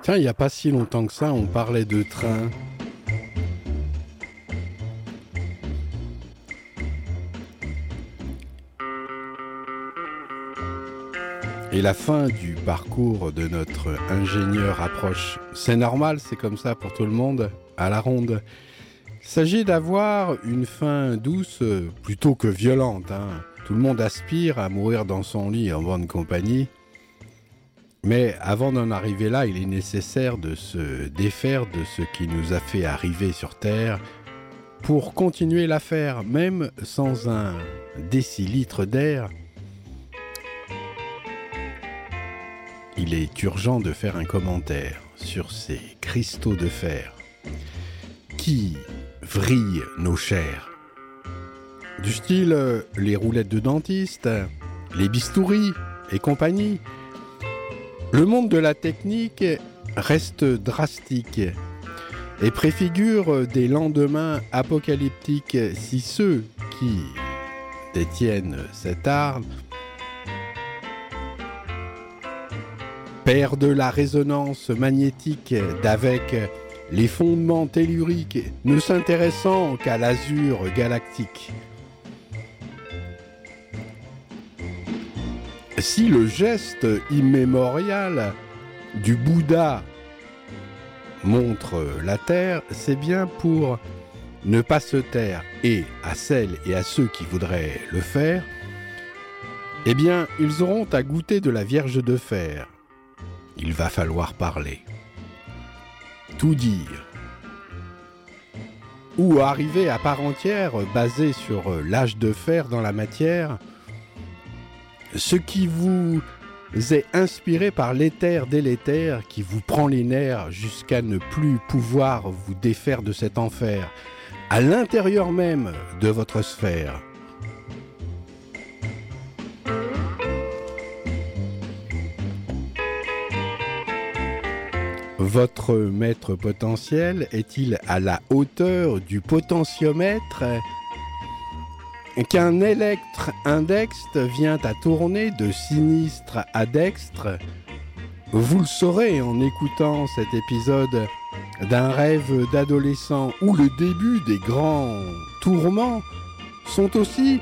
Tiens, il n'y a pas si longtemps que ça, on parlait de train. Et la fin du parcours de notre ingénieur approche. C'est normal, c'est comme ça pour tout le monde, à la ronde. Il s'agit d'avoir une fin douce plutôt que violente. hein. Tout le monde aspire à mourir dans son lit en bonne compagnie. Mais avant d'en arriver là, il est nécessaire de se défaire de ce qui nous a fait arriver sur Terre pour continuer l'affaire, même sans un décilitre d'air. Il est urgent de faire un commentaire sur ces cristaux de fer qui vrillent nos chairs? Du style euh, les roulettes de dentiste, les bistouris et compagnie. Le monde de la technique reste drastique. et préfigure des lendemains apocalyptiques si ceux qui détiennent cet art perdent la résonance magnétique d'avec les fondements telluriques, ne s'intéressant qu'à l'azur galactique. Si le geste immémorial du Bouddha montre la Terre, c'est bien pour ne pas se taire et à celles et à ceux qui voudraient le faire, eh bien, ils auront à goûter de la Vierge de Fer. Il va falloir parler. Tout dire. Ou arriver à part entière, basé sur l'âge de fer dans la matière, ce qui vous est inspiré par l'éther délétère qui vous prend les nerfs jusqu'à ne plus pouvoir vous défaire de cet enfer, à l'intérieur même de votre sphère. Votre maître potentiel est-il à la hauteur du potentiomètre qu'un électre index vient à tourner de sinistre à dextre? Vous le saurez en écoutant cet épisode d'un rêve d'adolescent où le début des grands tourments sont aussi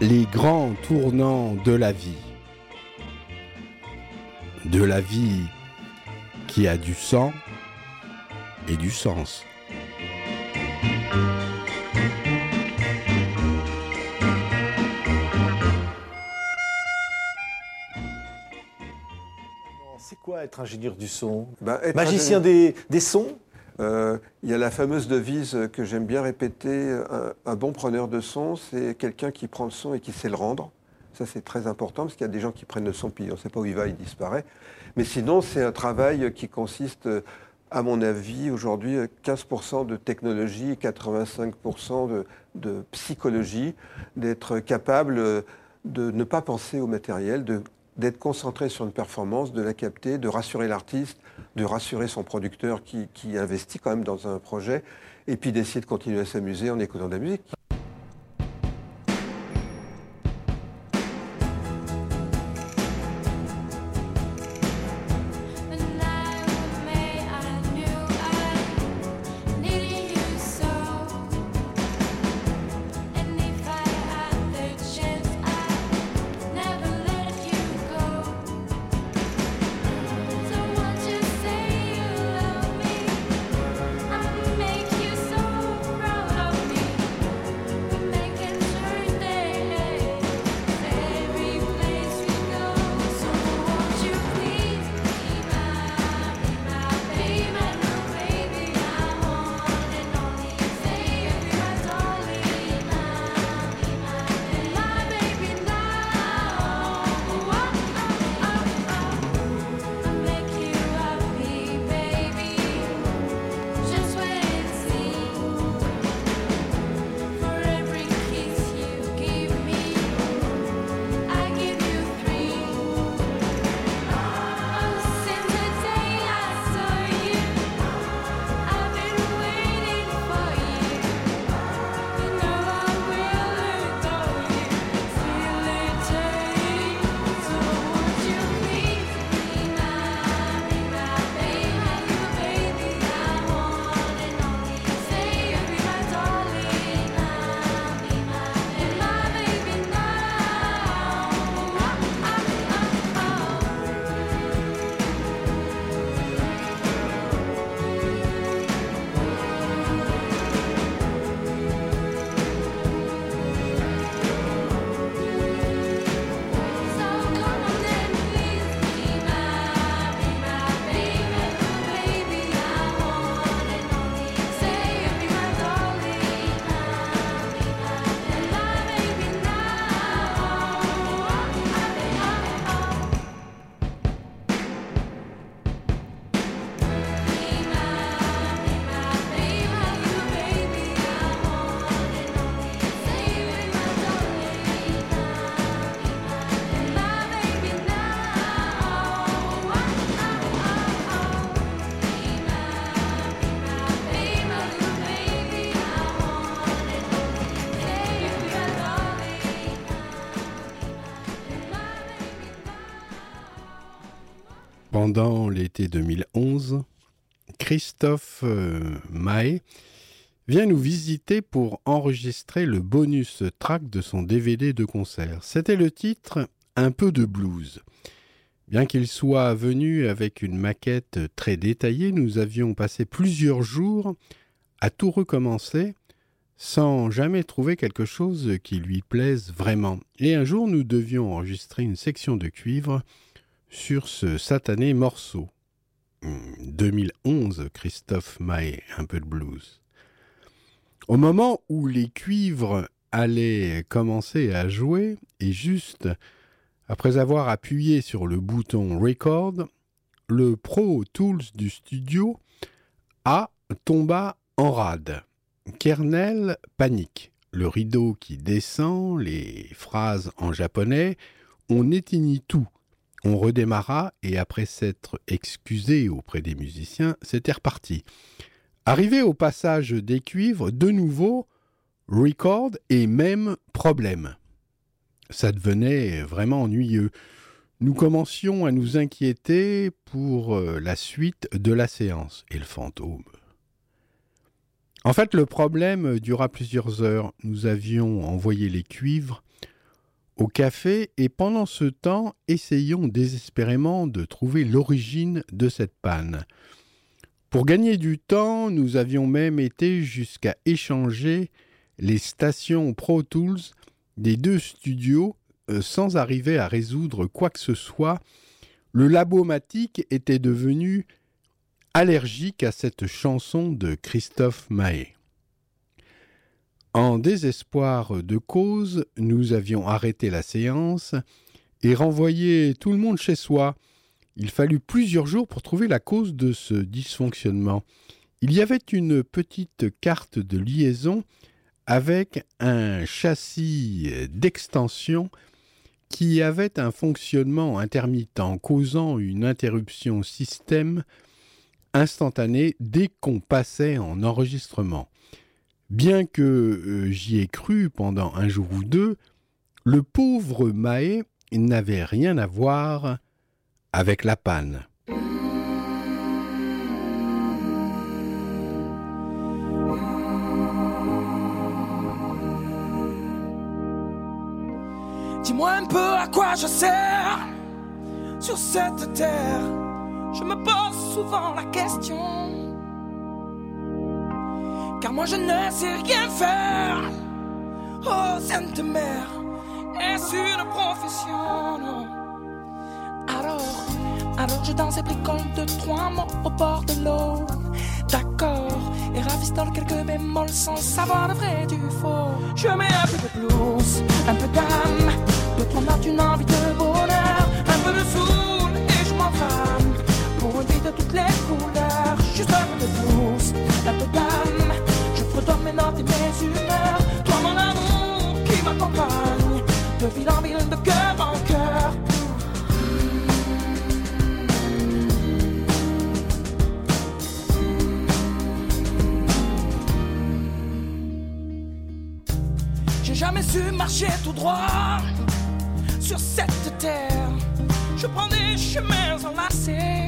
les grands tournants de la vie. De la vie qui a du sang et du sens. C'est quoi être ingénieur du son Ben, être Magicien ingénieur- des, des sons Euh, Il y a la fameuse devise que j'aime bien répéter, un, un bon preneur de son, c'est quelqu'un qui prend le son et qui sait le rendre. Ça, c'est très important, parce qu'il y a des gens qui prennent le son, puis on ne sait pas où il va, il disparaît. Mais sinon, c'est un travail qui consiste, à mon avis, aujourd'hui, 15% de technologie et 85% de, psychologie, d'être capable de ne pas penser au matériel, d'être concentré sur une performance, de la capter, de rassurer l'artiste, de rassurer son producteur qui, qui investit quand même dans un projet, et puis d'essayer de continuer à s'amuser en écoutant de la musique. Pendant l'été 2011, Christophe euh, Mahé vient nous visiter pour enregistrer le bonus track de son DVD de concert. C'était le titre Un peu de blues. Bien qu'il soit venu avec une maquette très détaillée, nous avions passé plusieurs jours à tout recommencer sans jamais trouver quelque chose qui lui plaise vraiment. Et un jour, nous devions enregistrer une section de cuivre sur ce satané morceau. 2011, Christophe Maé, un peu de blues. Au moment où les cuivres allaient commencer à jouer, et juste après avoir appuyé sur le bouton Record, le Pro Tools du studio A tomba en rade. Kernel panique. Le rideau qui descend, les phrases en japonais, on éteignit tout. On redémarra et après s'être excusé auprès des musiciens, c'était reparti. Arrivé au passage des cuivres, de nouveau, record et même problème. Ça devenait vraiment ennuyeux. Nous commencions à nous inquiéter pour euh, la suite de la séance. Et le fantôme En fait, le problème dura plusieurs heures. Nous avions envoyé les cuivres au café et pendant ce temps essayons désespérément de trouver l'origine de cette panne. Pour gagner du temps, nous avions même été jusqu'à échanger les stations Pro Tools des deux studios euh, sans arriver à résoudre quoi que ce soit. Le labomatique était devenu allergique à cette chanson de Christophe Mahé. En désespoir de cause, nous avions arrêté la séance et renvoyé tout le monde chez soi. Il fallut plusieurs jours pour trouver la cause de ce dysfonctionnement. Il y avait une petite carte de liaison avec un châssis d'extension qui avait un fonctionnement intermittent causant une interruption système instantanée dès qu'on passait en enregistrement. Bien que euh, j'y ai cru pendant un jour ou deux, le pauvre Mahé n'avait rien à voir avec la panne. Dis-moi un peu à quoi je sers sur cette terre. Je me pose souvent la question. Car moi je ne sais rien faire. Oh, Sainte Mère, est-ce une profession? Alors, alors je danse et bricole de trois mots au bord de l'eau. D'accord, et ravistole quelques bémols sans savoir le vrai du faux. Je mets un peu de blues, un peu d'âme, de ton art une envie de bonheur, un peu de soul et je m'enflamme pour une vie de toutes les couleurs. Juste un peu de blues, un peu d'âme, mes notes et mes humeurs. Toi mon amour qui m'accompagne, de ville en ville, de cœur en cœur. J'ai jamais su marcher tout droit sur cette terre. Je prends des chemins enlacés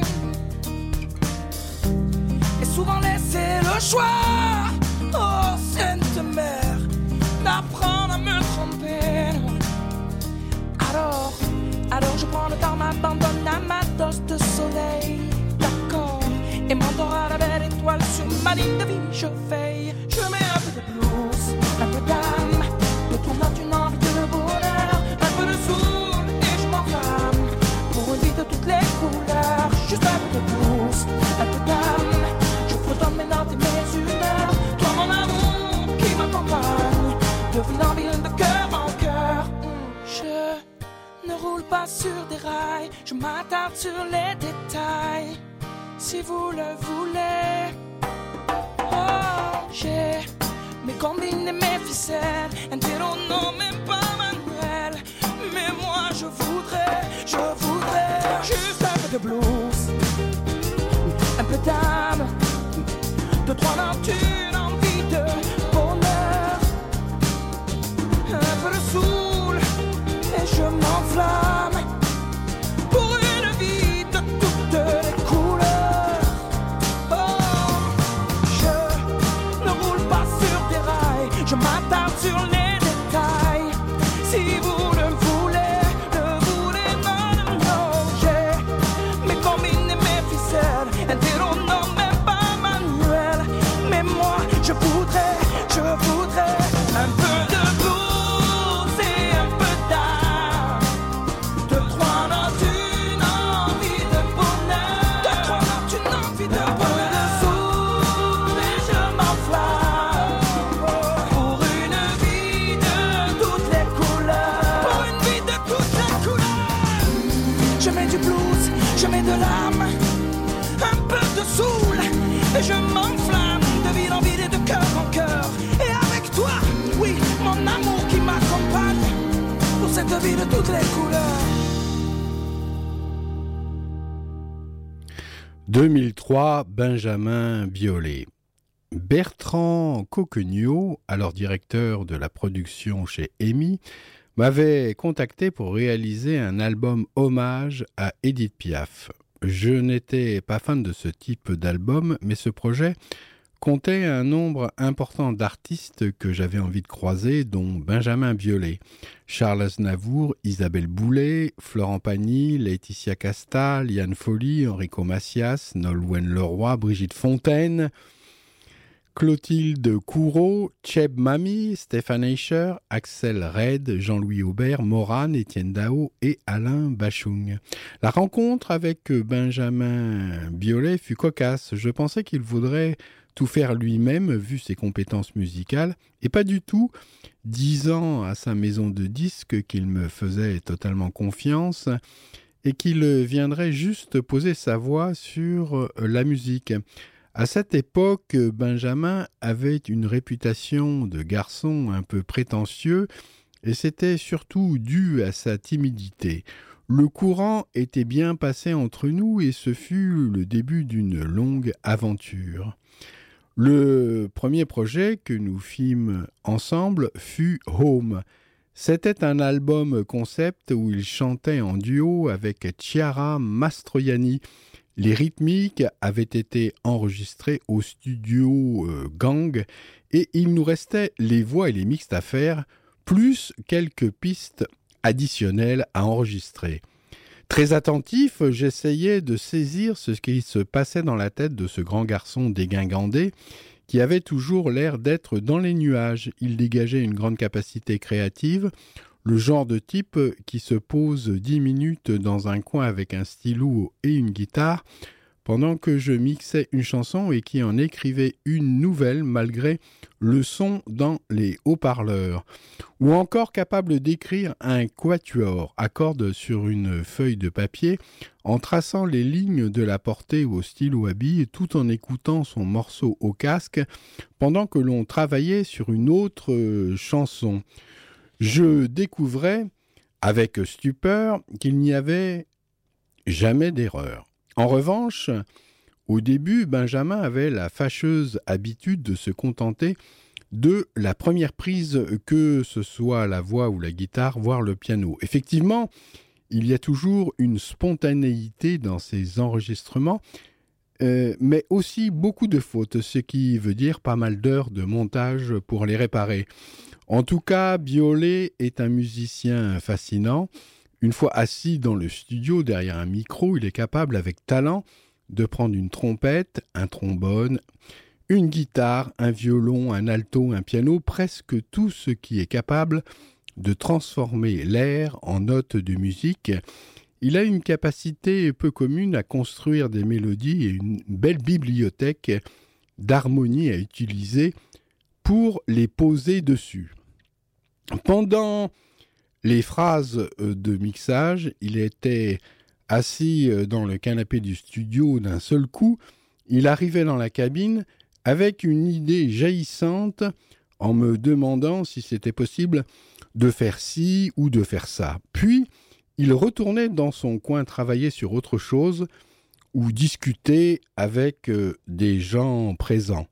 et souvent laisser le choix. Oh Sainte Mère, d'apprendre à me tromper. Alors, alors je prends le temps, m'abandonne à ma dose de soleil. D'accord, et m'endors à la belle étoile sur ma ligne de vie. Je veille, je mets un peu de blues, un peu d'âme, de ton art une envie de bonheur, un peu de soul et je m'enflamme pour une vie de toutes les couleurs. Juste un peu de blues, pas sur des rails, je m'attarde sur les détails. Si vous le voulez, oh, j'ai mes combines et mes ficelles, un non même pas manuel. Mais moi je voudrais, je voudrais juste un peu de blues, un peu d'âme, de trois notes, je m'enflamme pour une vie de toutes les couleurs. Oh, je ne roule pas sur des rails, je m'attarde sur les toutes les couleurs. 2003, Benjamin Biolay. Bertrand Coquenio, alors directeur de la production chez EMI, m'avait contacté pour réaliser un album hommage à Edith Piaf. Je n'étais pas fan de ce type d'album, mais ce projet comptait un nombre important d'artistes que j'avais envie de croiser, dont Benjamin Biolay, Charles Aznavour, Isabelle Boulet, Florent Pagny, Laetitia Casta, Liane Folly, Enrico Macias, Nolwenn Leroy, Brigitte Fontaine, Clotilde Courreau, Cheb Mami, Stéphane Eicher, Axel Red, Jean-Louis Aubert, Morane, Étienne Dao et Alain Bachung. La rencontre avec Benjamin Biolay fut cocasse. Je pensais qu'il voudrait tout faire lui-même vu ses compétences musicales, et pas du tout, disant à sa maison de disques qu'il me faisait totalement confiance et qu'il viendrait juste poser sa voix sur la musique. À cette époque, Benjamin avait une réputation de garçon un peu prétentieux, et c'était surtout dû à sa timidité. Le courant était bien passé entre nous et ce fut le début d'une longue aventure. Le premier projet que nous fîmes ensemble fut Home. C'était un album concept où il chantait en duo avec Chiara Mastroianni. Les rythmiques avaient été enregistrées au studio euh, Gang et il nous restait les voix et les mixtes à faire, plus quelques pistes additionnelles à enregistrer. Très attentif, j'essayais de saisir ce qui se passait dans la tête de ce grand garçon dégingandé qui avait toujours l'air d'être dans les nuages. Il dégageait une grande capacité créative, le genre de type qui se pose dix minutes dans un coin avec un stylo et une guitare pendant que je mixais une chanson et qui en écrivait une nouvelle malgré le son dans les haut-parleurs, ou encore capable d'écrire un quatuor à cordes sur une feuille de papier en traçant les lignes de la portée au stylo à billes tout en écoutant son morceau au casque pendant que l'on travaillait sur une autre chanson. Je découvrais avec stupeur qu'il n'y avait jamais d'erreur. En revanche, au début, Benjamin avait la fâcheuse habitude de se contenter de la première prise, que ce soit la voix ou la guitare, voire le piano. Effectivement, il y a toujours une spontanéité dans ces enregistrements, euh, mais aussi beaucoup de fautes, ce qui veut dire pas mal d'heures de montage pour les réparer. En tout cas, Biolay est un musicien fascinant. Une fois assis dans le studio derrière un micro, il est capable avec talent de prendre une trompette, un trombone, une guitare, un violon, un alto, un piano, presque tout ce qui est capable de transformer l'air en notes de musique. Il a une capacité peu commune à construire des mélodies et une belle bibliothèque d'harmonie à utiliser pour les poser dessus. Pendant les phrases euh, de mixage, il était assis euh, dans le canapé du studio d'un seul coup, il arrivait dans la cabine avec une idée jaillissante en me demandant si c'était possible de faire ci ou de faire ça. Puis, il retournait dans son coin travailler sur autre chose ou discuter avec euh, des gens présents.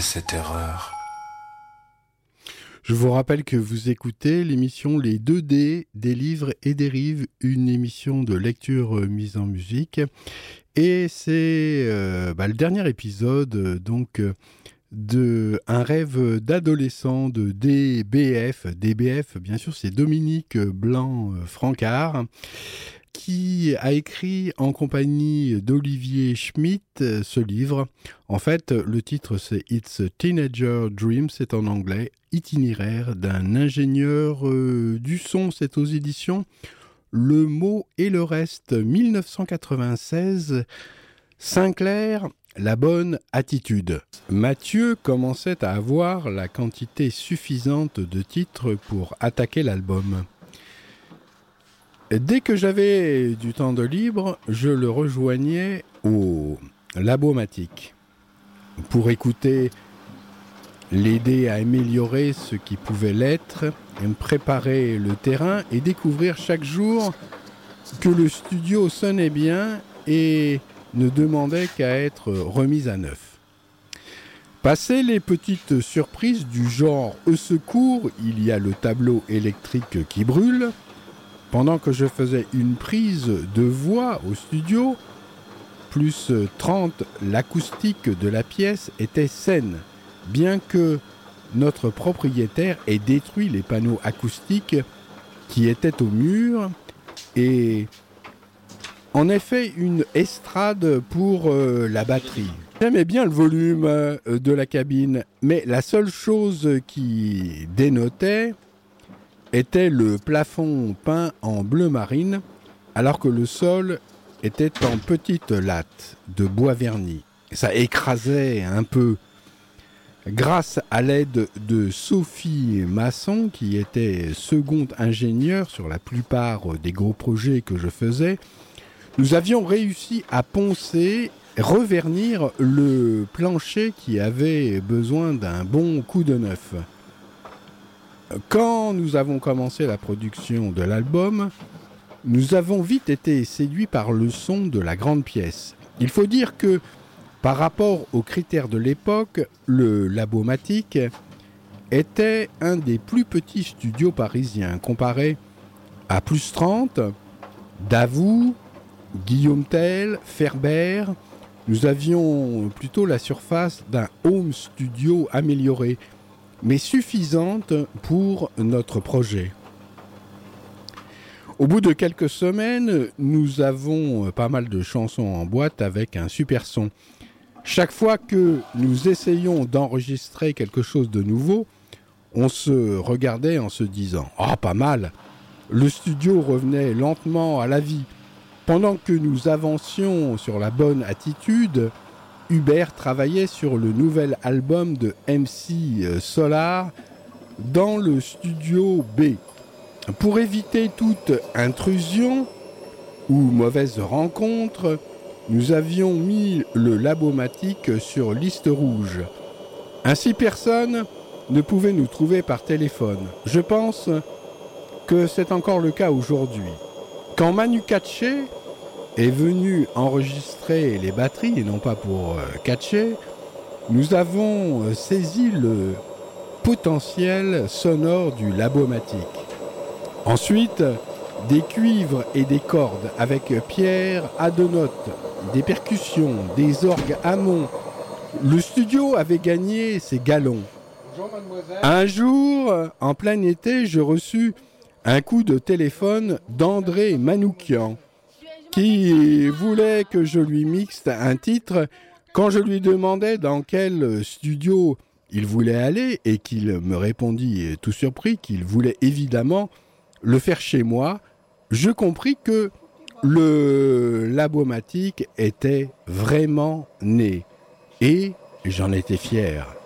Cette erreur. Je vous rappelle que vous écoutez l'émission Les 2D des livres et des rives, une émission de lecture euh, mise en musique. Et c'est euh, bah, le dernier épisode euh, donc de Un rêve d'adolescent de DBF. DBF, bien sûr, c'est Dominique Blanc-Francard qui a écrit en compagnie d'Olivier Schmitt ce livre. En fait, le titre c'est It's a Teenager Dream, c'est en anglais, itinéraire d'un ingénieur euh, du son, c'est aux éditions Le mot et le reste, 1996. Sinclair, la bonne attitude. Mathieu commençait à avoir la quantité suffisante de titres pour attaquer l'album. Dès que j'avais du temps de libre, je le rejoignais au Labomatique pour écouter, l'aider à améliorer ce qui pouvait l'être, préparer le terrain et découvrir chaque jour que le studio sonnait bien et ne demandait qu'à être remis à neuf. Passé les petites surprises du genre au secours, il y a le tableau électrique qui brûle, pendant que je faisais une prise de voix au studio, plus 30, l'acoustique de la pièce était saine, bien que notre propriétaire ait détruit les panneaux acoustiques qui étaient au mur et en effet une estrade pour euh, la batterie. J'aimais bien le volume euh, de la cabine, mais la seule chose qui dénotait, était le plafond peint en bleu marine, alors que le sol était en petite latte de bois verni. Ça écrasait un peu. Grâce à l'aide de Sophie Masson, qui était seconde ingénieure sur la plupart des gros projets que je faisais, nous avions réussi à poncer, revernir le plancher qui avait besoin d'un bon coup de neuf. Quand nous avons commencé la production de l'album, nous avons vite été séduits par le son de la grande pièce. Il faut dire que, par rapport aux critères de l'époque, le Labomatique était un des plus petits studios parisiens, comparé à Plus 30, Davout, Guillaume Tell, Ferber. Nous avions plutôt la surface d'un home studio amélioré, mais suffisante pour notre projet. Au bout de quelques semaines, nous avons pas mal de chansons en boîte avec un super son. Chaque fois que nous essayons d'enregistrer quelque chose de nouveau, on se regardait en se disant Ah, pas mal Le studio revenait lentement à la vie. Pendant que nous avancions sur la bonne attitude, Hubert travaillait sur le nouvel album de MC Solar dans le studio B. Pour éviter toute intrusion ou mauvaise rencontre, nous avions mis le Labomatique sur liste rouge. Ainsi personne ne pouvait nous trouver par téléphone. Je pense que c'est encore le cas aujourd'hui. Quand Manu Katché est venu enregistrer les batteries, et non pas pour euh, catcher, nous avons euh, saisi le potentiel sonore du Labomatique. Ensuite, des cuivres et des cordes avec Pierre à deux notes, des percussions, des orgues amont. Le studio avait gagné ses galons. Un jour, en plein été, je reçus un coup de téléphone d'André Manoukian qui voulait que je lui mixe un titre quand je lui demandais dans quel studio il voulait aller et qu'il me répondit tout surpris qu'il voulait évidemment le faire chez moi, je compris que le Labomatique était vraiment né et j'en étais fier.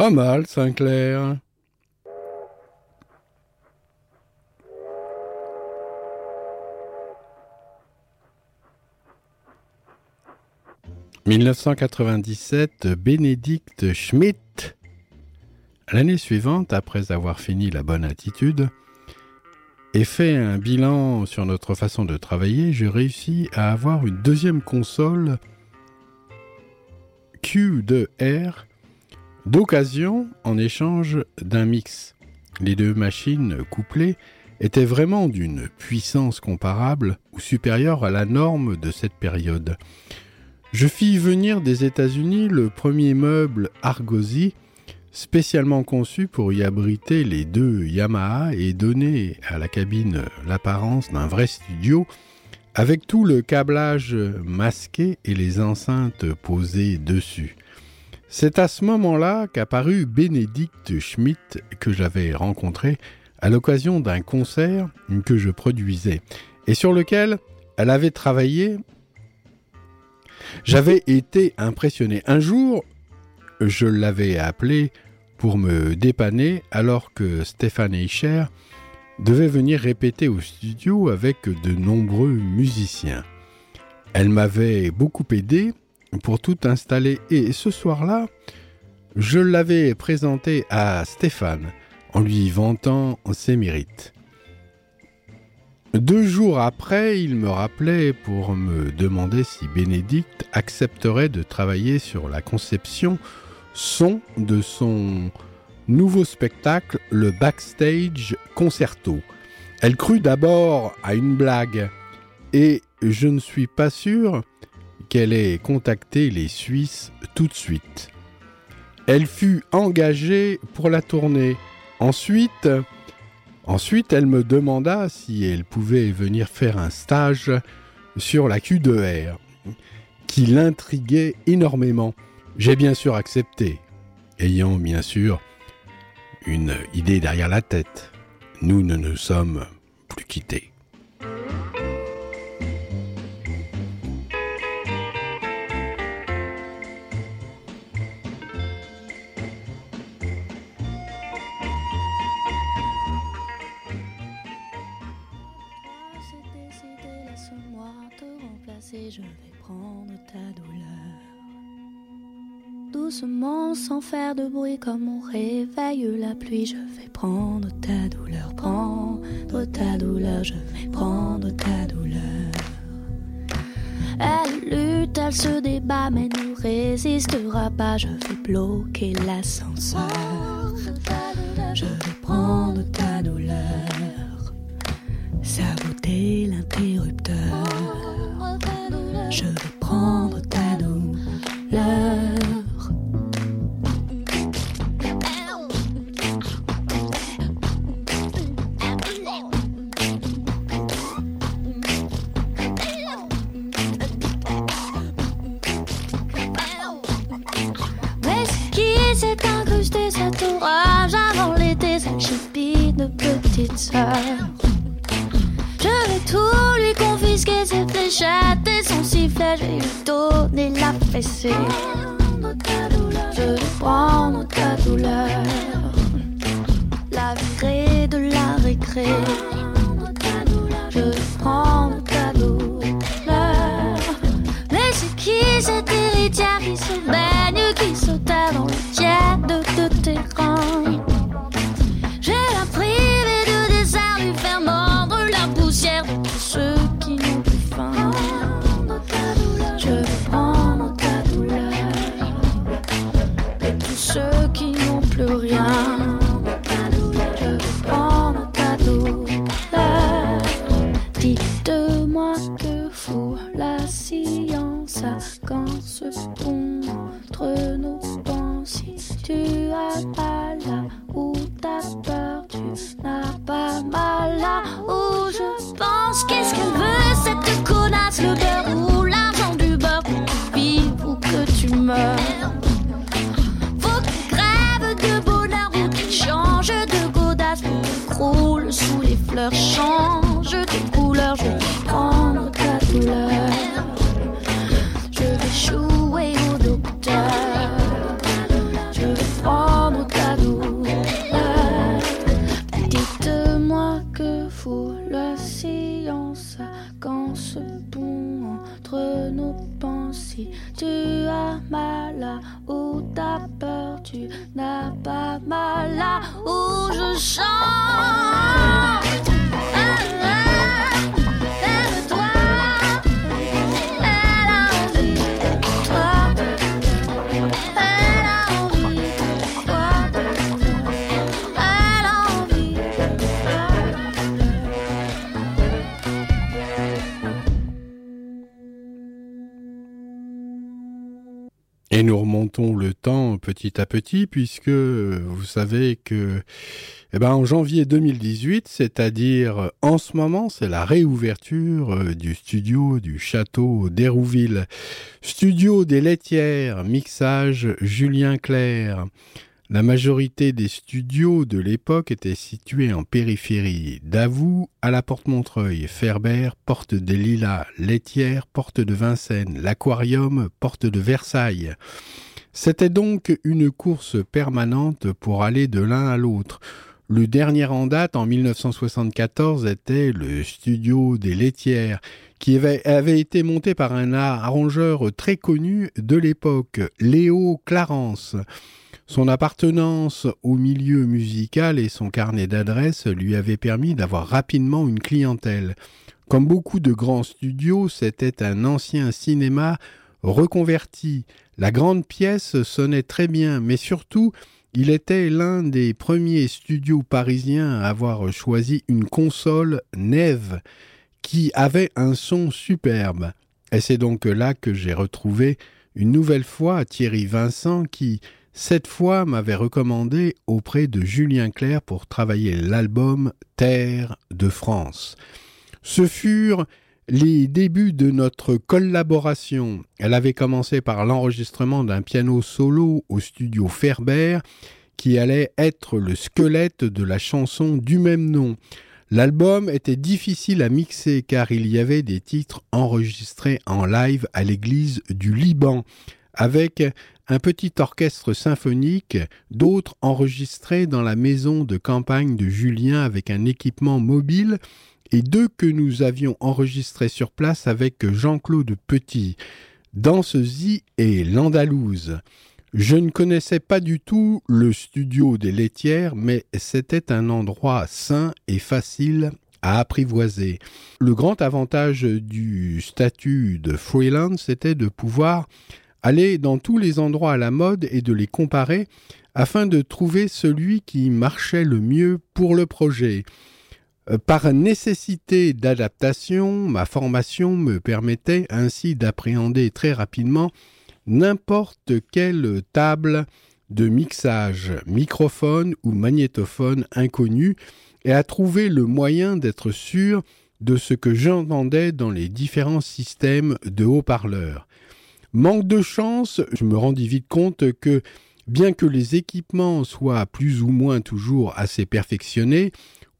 Pas mal, Sinclair. « 1997, Bénédicte Schmidt. L'année suivante, après avoir fini la bonne attitude et fait un bilan sur notre façon de travailler, j'ai réussi à avoir une deuxième console Q2R d'occasion en échange d'un mix. Les deux machines couplées étaient vraiment d'une puissance comparable ou supérieure à la norme de cette période. Je fis venir des États-Unis le premier meuble Argosy spécialement conçu pour y abriter les deux Yamaha et donner à la cabine l'apparence d'un vrai studio avec tout le câblage masqué et les enceintes posées dessus. C'est à ce moment-là qu'apparut Bénédicte Schmidt que j'avais rencontré à l'occasion d'un concert que je produisais et sur lequel elle avait travaillé. J'avais été impressionné. Un jour, je l'avais appelée pour me dépanner alors que Stéphane Eicher devait venir répéter au studio avec de nombreux musiciens. Elle m'avait beaucoup aidé pour tout installer et ce soir-là, je l'avais présenté à Stéphane en lui vantant ses mérites. Deux jours après, il me rappelait pour me demander si Bénédicte accepterait de travailler sur la conception son de son nouveau spectacle, le Backstage Concerto. Elle crut d'abord à une blague et je ne suis pas sûr qu'elle ait contacté les Suisses tout de suite. Elle fut engagée pour la tournée. Ensuite, ensuite, elle me demanda si elle pouvait venir faire un stage sur la Q2R, qui l'intriguait énormément. J'ai bien sûr accepté, ayant bien sûr une idée derrière la tête. Nous ne nous sommes plus quittés. Sans faire de bruit, comme on réveille la pluie, je vais prendre ta douleur, prendre ta douleur, je vais prendre ta douleur. Elle lutte, elle se débat, mais ne résistera pas, je vais bloquer l'ascenseur. Je vais prendre ta douleur, saboter l'interrupteur. Je vais prendre ta douleur. Ce qui s'est incrusté cet orage avant l'été, cette chipie de petite sœur. Je vais tout lui confisquer, ses fléchettes et son sifflet, je vais lui donner la fessée. Je vais prendre ta douleur, la virer de la récré. Je vais science quand ce pont entre nos pensées. Tu as mal là où Et nous remontons le temps petit à petit puisque euh, vous savez que eh ben, en janvier 2018, c'est-à-dire en ce moment, c'est la réouverture euh, du studio du château d'Hérouville. Studio des laitières, mixage Julien Clerc. La majorité des studios de l'époque étaient situés en périphérie. Davout à la porte Montreuil, Ferber, porte des Lilas, Laitière, porte de Vincennes, l'Aquarium, porte de Versailles. C'était donc une course permanente pour aller de l'un à l'autre. Le dernier en date, en 1974, était le studio des laitières, qui avait été monté par un arrangeur très connu de l'époque, Léo Clarence. Son appartenance au milieu musical et son carnet d'adresses lui avaient permis d'avoir rapidement une clientèle. Comme beaucoup de grands studios, c'était un ancien cinéma reconverti. La grande pièce sonnait très bien, mais surtout, il était l'un des premiers studios parisiens à avoir choisi une console Neve qui avait un son superbe. Et c'est donc là que j'ai retrouvé une nouvelle fois Thierry Vincent qui, cette fois, m'avait recommandé auprès de Julien Clerc pour travailler l'album Terre de France. Ce furent les débuts de notre collaboration. Elle avait commencé par l'enregistrement d'un piano solo au studio Ferber qui allait être le squelette de la chanson du même nom. L'album était difficile à mixer car il y avait des titres enregistrés en live à l'église du Liban avec un petit orchestre symphonique, d'autres enregistrés dans la maison de campagne de Julien avec un équipement mobile et deux que nous avions enregistrés sur place avec Jean-Claude Petit, Dansezy et L'Andalouse. Je ne connaissais pas du tout le studio des laitières, mais c'était un endroit sain et facile à apprivoiser. Le grand avantage du statut de freelance était de pouvoir aller dans tous les endroits à la mode et de les comparer afin de trouver celui qui marchait le mieux pour le projet. Euh, par nécessité d'adaptation, ma formation me permettait ainsi d'appréhender très rapidement n'importe quelle table de mixage, microphone ou magnétophone inconnu et à trouver le moyen d'être sûr de ce que j'entendais dans les différents systèmes de haut-parleurs. Manque de chance, je me rendis vite compte que, bien que les équipements soient plus ou moins toujours assez perfectionnés,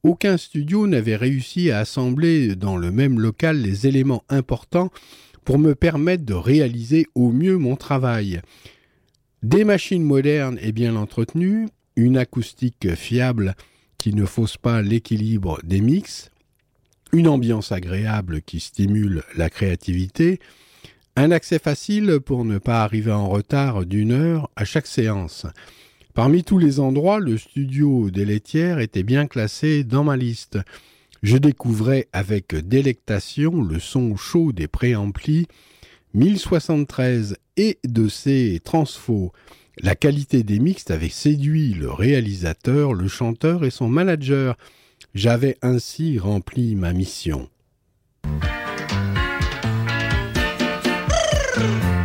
aucun studio n'avait réussi à assembler dans le même local les éléments importants pour me permettre de réaliser au mieux mon travail. Des machines modernes et bien entretenues, une acoustique fiable qui ne fausse pas l'équilibre des mix, une ambiance agréable qui stimule la créativité, un accès facile pour ne pas arriver en retard d'une heure à chaque séance. Parmi tous les endroits, le studio des laitières était bien classé dans ma liste. Je découvrais avec délectation le son chaud des préamplis 1073 et de ses transfos. La qualité des mixtes avait séduit le réalisateur, le chanteur et son manager. J'avais ainsi rempli ma mission. Thank you.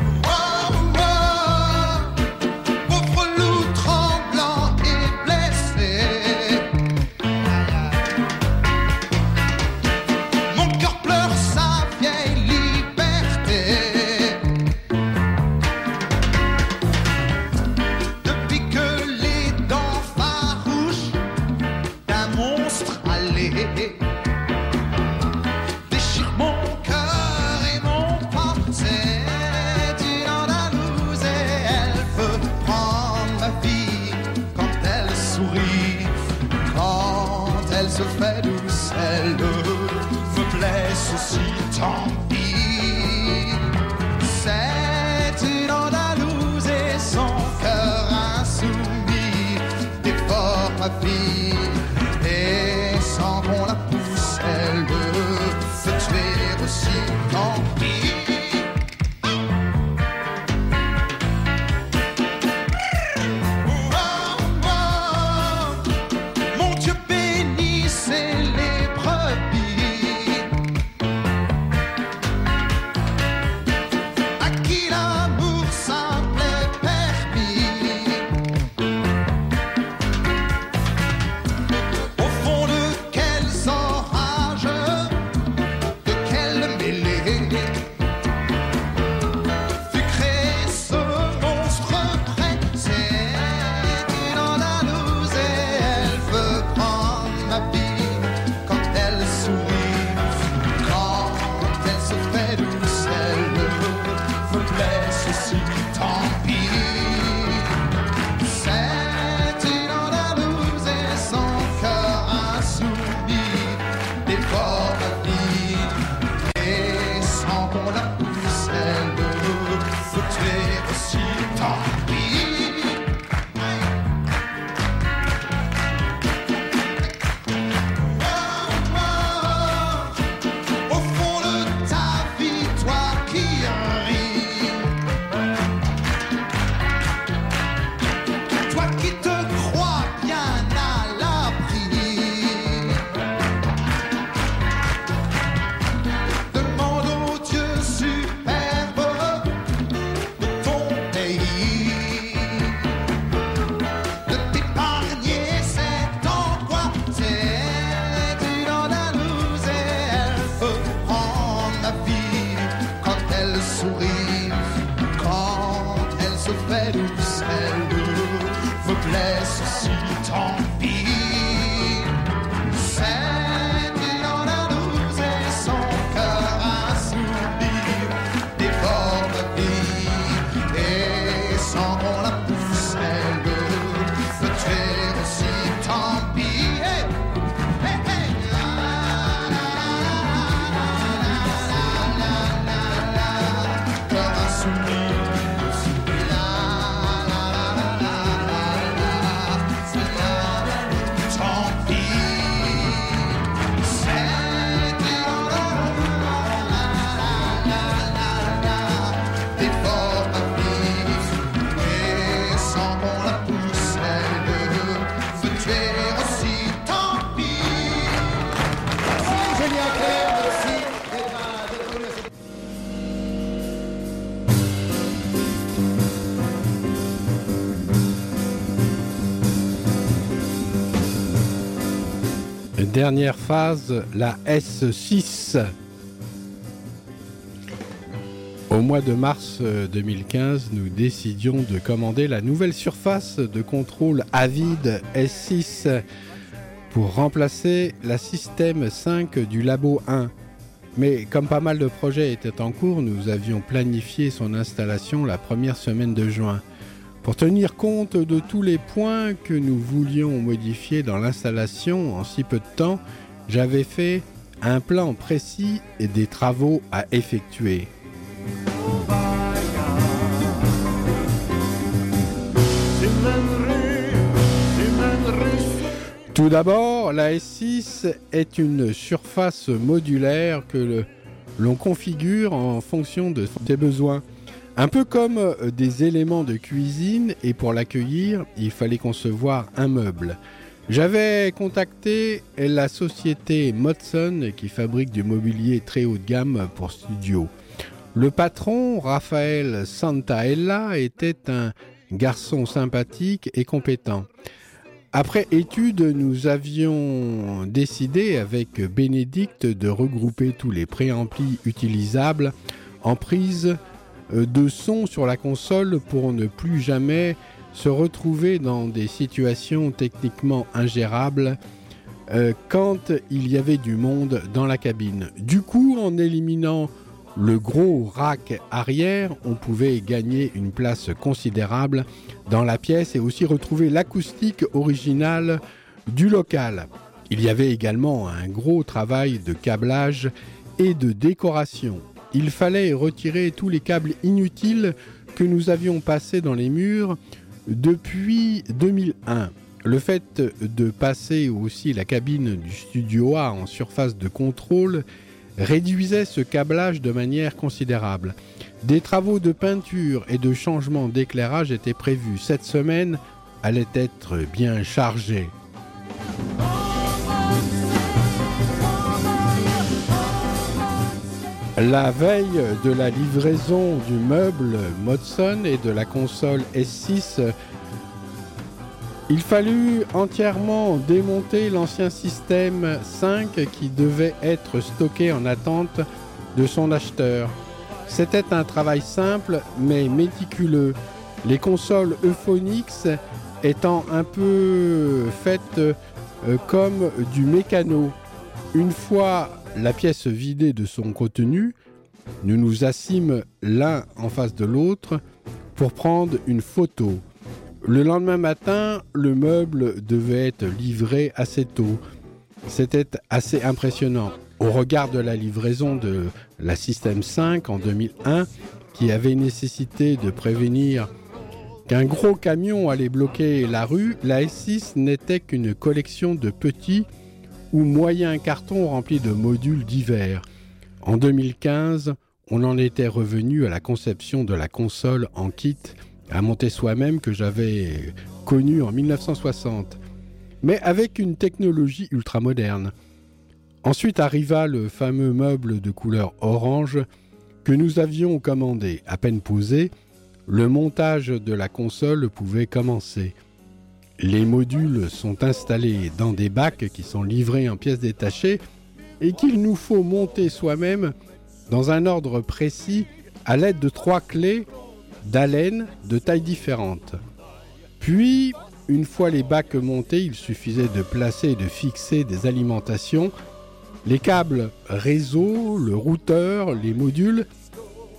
Dernière phase, la S6. Au mois de mars 2015, nous décidions de commander la nouvelle surface de contrôle Avid S6 pour remplacer la système 5 du Labo 1. Mais comme pas mal de projets étaient en cours, nous avions planifié son installation la première semaine de juin. Pour tenir compte de tous les points que nous voulions modifier dans l'installation en si peu de temps, j'avais fait un plan précis et des travaux à effectuer. Tout d'abord, la S6 est une surface modulaire que l'on configure en fonction de ses besoins. Un peu comme euh, des éléments de cuisine et pour l'accueillir, il fallait concevoir un meuble. J'avais contacté la société Modson qui fabrique du mobilier très haut de gamme pour studio. Le patron, Raphaël Santaella, était un garçon sympathique et compétent. Après étude, nous avions décidé avec Bénédicte de regrouper tous les préamplis utilisables en prise de son sur la console pour ne plus jamais se retrouver dans des situations techniquement ingérables euh, quand il y avait du monde dans la cabine. Du coup, en éliminant le gros rack arrière, on pouvait gagner une place considérable dans la pièce et aussi retrouver l'acoustique originale du local. Il y avait également un gros travail de câblage et de décoration. Il fallait retirer tous les câbles inutiles que nous avions passés dans les murs depuis 2001. Le fait de passer aussi la cabine du studio A en surface de contrôle réduisait ce câblage de manière considérable. Des travaux de peinture et de changement d'éclairage étaient prévus. Cette semaine allait être bien chargée. La veille de la livraison du meuble Modson et de la console S6 il fallut entièrement démonter l'ancien système 5 qui devait être stocké en attente de son acheteur. C'était un travail simple mais méticuleux, les consoles Euphonix étant un peu faites euh, comme du mécano. Une fois la pièce vidée de son contenu, nous nous assîmes l'un en face de l'autre pour prendre une photo. Le lendemain matin, le meuble devait être livré assez tôt. C'était assez impressionnant. Au regard de la livraison de la Système 5 en 2001, qui avait nécessité de prévenir qu'un gros camion allait bloquer la rue, la S6 n'était qu'une collection de petits ou moyens cartons remplis de modules divers. En 2015, on en était revenu à la conception de la console en kit à monter soi-même que j'avais connu en 1960, mais avec une technologie ultra moderne. Ensuite arriva le fameux meuble de couleur orange que nous avions commandé. À peine posé, le montage de la console pouvait commencer. Les modules sont installés dans des bacs qui sont livrés en pièces détachées et qu'il nous faut monter soi-même dans un ordre précis à l'aide de trois clés d'haleine de tailles différentes. Puis, une fois les bacs montés, il suffisait de placer et de fixer des alimentations, les câbles réseau, le routeur, les modules,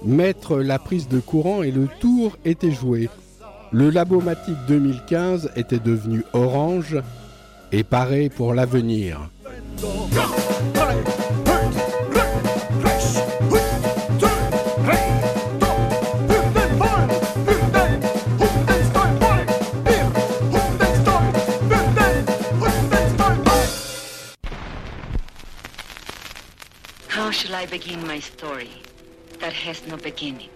mettre la prise de courant et le tour était joué. Le Labomatic 2015 était devenu orange et paré pour l'avenir. How shall I begin my story that has no beginning?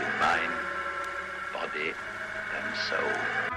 in mind, body, and soul.